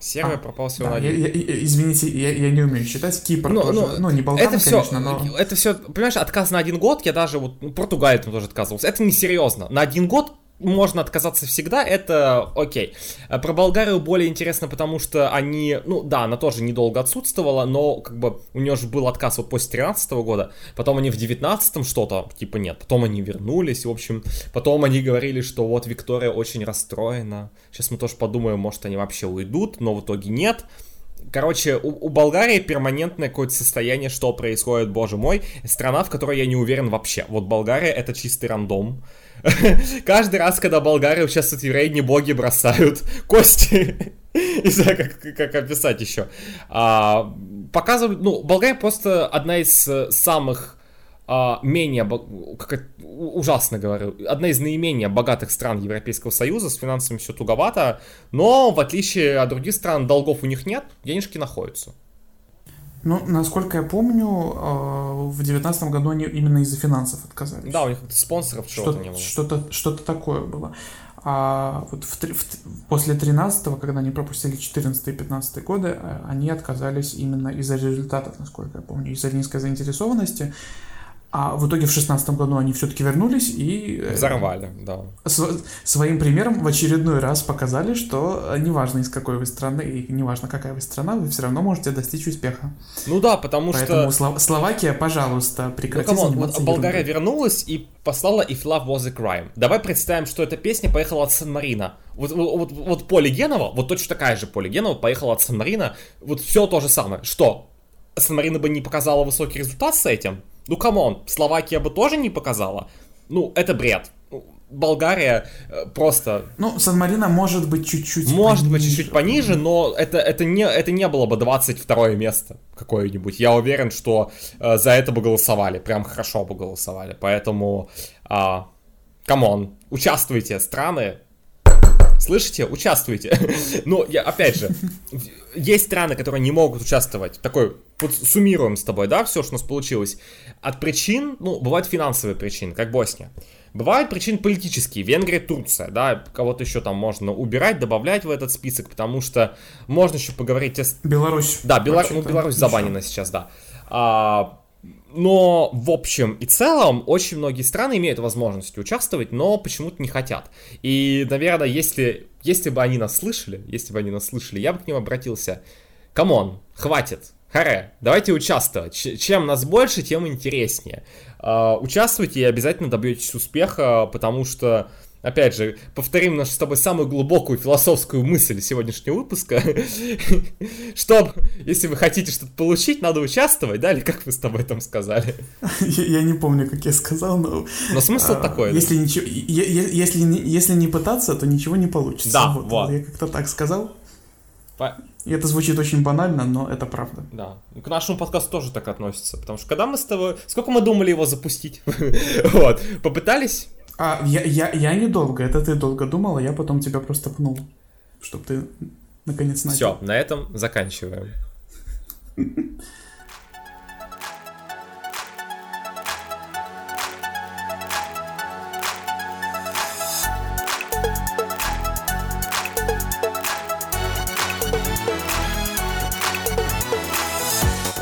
Сербия а, пропал всего да, на один. Я, я, извините, я, я не умею считать. Кипр ну, тоже. Ну, ну не Балканы, это все, конечно, но... Это все, понимаешь, отказ на один год, я даже вот, ну, Португалия там тоже отказывался. Это несерьезно. На один год можно отказаться всегда, это окей. Э, про Болгарию более интересно, потому что они, ну да, она тоже недолго отсутствовала, но как бы у нее же был отказ вот после 13 года, потом они в 19 что-то, типа нет, потом они вернулись, в общем, потом они говорили, что вот Виктория очень расстроена, сейчас мы тоже подумаем, может они вообще уйдут, но в итоге нет. Короче, у, у Болгарии перманентное какое-то состояние, что происходит, боже мой. Страна, в которой я не уверен вообще. Вот Болгария это чистый рандом. Каждый раз, когда Болгария участвует в Еврейне, боги бросают кости. Не знаю, как, как описать еще. А, показывают, ну, Болгария просто одна из э, самых а, менее, как ужасно говорю, одна из наименее богатых стран Европейского Союза, с финансами все туговато, но в отличие от других стран долгов у них нет, денежки находятся. Ну, насколько я помню, э, в 2019 году они именно из-за финансов отказались. Да, у них спонсоров чего-то что, не было. Что-то, что-то такое было. А вот в, в, после 13-го, когда они пропустили 14 и 15 годы, э, они отказались именно из-за результатов, насколько я помню, из-за низкой заинтересованности. А в итоге в шестнадцатом году они все-таки вернулись и... Э, Взорвали, да. Св- своим примером в очередной раз показали, что неважно из какой вы страны и неважно какая вы страна, вы все равно можете достичь успеха. Ну да, потому Поэтому что... Слов- Словакия, пожалуйста, прекрати ну, заниматься вот Болгария вернулась и послала If Love Was a Crime. Давай представим, что эта песня поехала от Сан-Марина. Вот, вот, вот, вот Поли Генова, вот точно такая же Поли Генова поехала от Сан-Марина. Вот все то же самое. Что? Сан-Марино бы не показала высокий результат с этим? Ну, come on, Словакия бы тоже не показала. Ну, это бред. Ну, Болгария э, просто... Ну, Сан-Марино может быть чуть-чуть Может пониже. быть чуть-чуть пониже, но это, это, не, это не было бы 22 место какое-нибудь. Я уверен, что э, за это бы голосовали, прям хорошо бы голосовали. Поэтому, come on, э, участвуйте, страны, Слышите? Участвуйте. Но, я, опять же, есть страны, которые не могут участвовать. Такой, вот суммируем с тобой, да, все, что у нас получилось. От причин, ну, бывают финансовые причины, как Босния. Бывают причины политические, Венгрия, Турция, да, кого-то еще там можно убирать, добавлять в этот список, потому что можно еще поговорить о... Беларусь. Да, Белар... ну, Беларусь забанена сейчас, да. А, но в общем и целом очень многие страны имеют возможность участвовать, но почему-то не хотят. И, наверное, если, если бы они нас слышали, если бы они нас слышали, я бы к ним обратился. Come on, хватит, харе, давайте участвовать. Чем нас больше, тем интереснее. Uh, участвуйте и обязательно добьетесь успеха, потому что Опять же, повторим нашу с тобой самую глубокую философскую мысль сегодняшнего выпуска. Что, если вы хотите что-то получить, надо участвовать, да? Или как вы с тобой там сказали? Я, не помню, как я сказал, но... Но смысл а, такой, если, ничего, если, не пытаться, то ничего не получится. Да, вот. Я как-то так сказал. И это звучит очень банально, но это правда. Да. К нашему подкасту тоже так относится. Потому что когда мы с тобой... Сколько мы думали его запустить? вот. Попытались а, я, я, я недолго, это ты долго думал, а я потом тебя просто пнул, чтобы ты наконец начал. Все, на этом заканчиваем.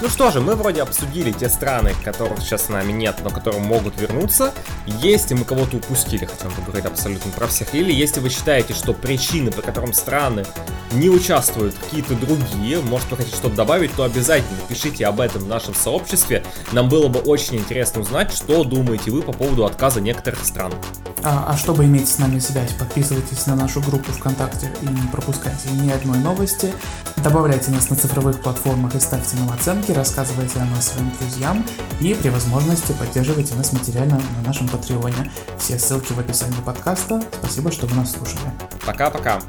Ну что же, мы вроде обсудили те страны, которых сейчас с нами нет, но которые могут вернуться. Если мы кого-то упустили, хотя мы говорить абсолютно про всех, или если вы считаете, что причины, по которым страны не участвуют какие-то другие, может вы хотите что-то добавить, то обязательно пишите об этом в нашем сообществе. Нам было бы очень интересно узнать, что думаете вы по поводу отказа некоторых стран. А, а чтобы иметь с нами связь, подписывайтесь на нашу группу ВКонтакте и не пропускайте ни одной новости. Добавляйте нас на цифровых платформах и ставьте нам оценки, рассказывайте о нас своим друзьям и при возможности поддерживайте нас материально на нашем Патреоне. Все ссылки в описании подкаста. Спасибо, что вы нас слушали. Пока-пока.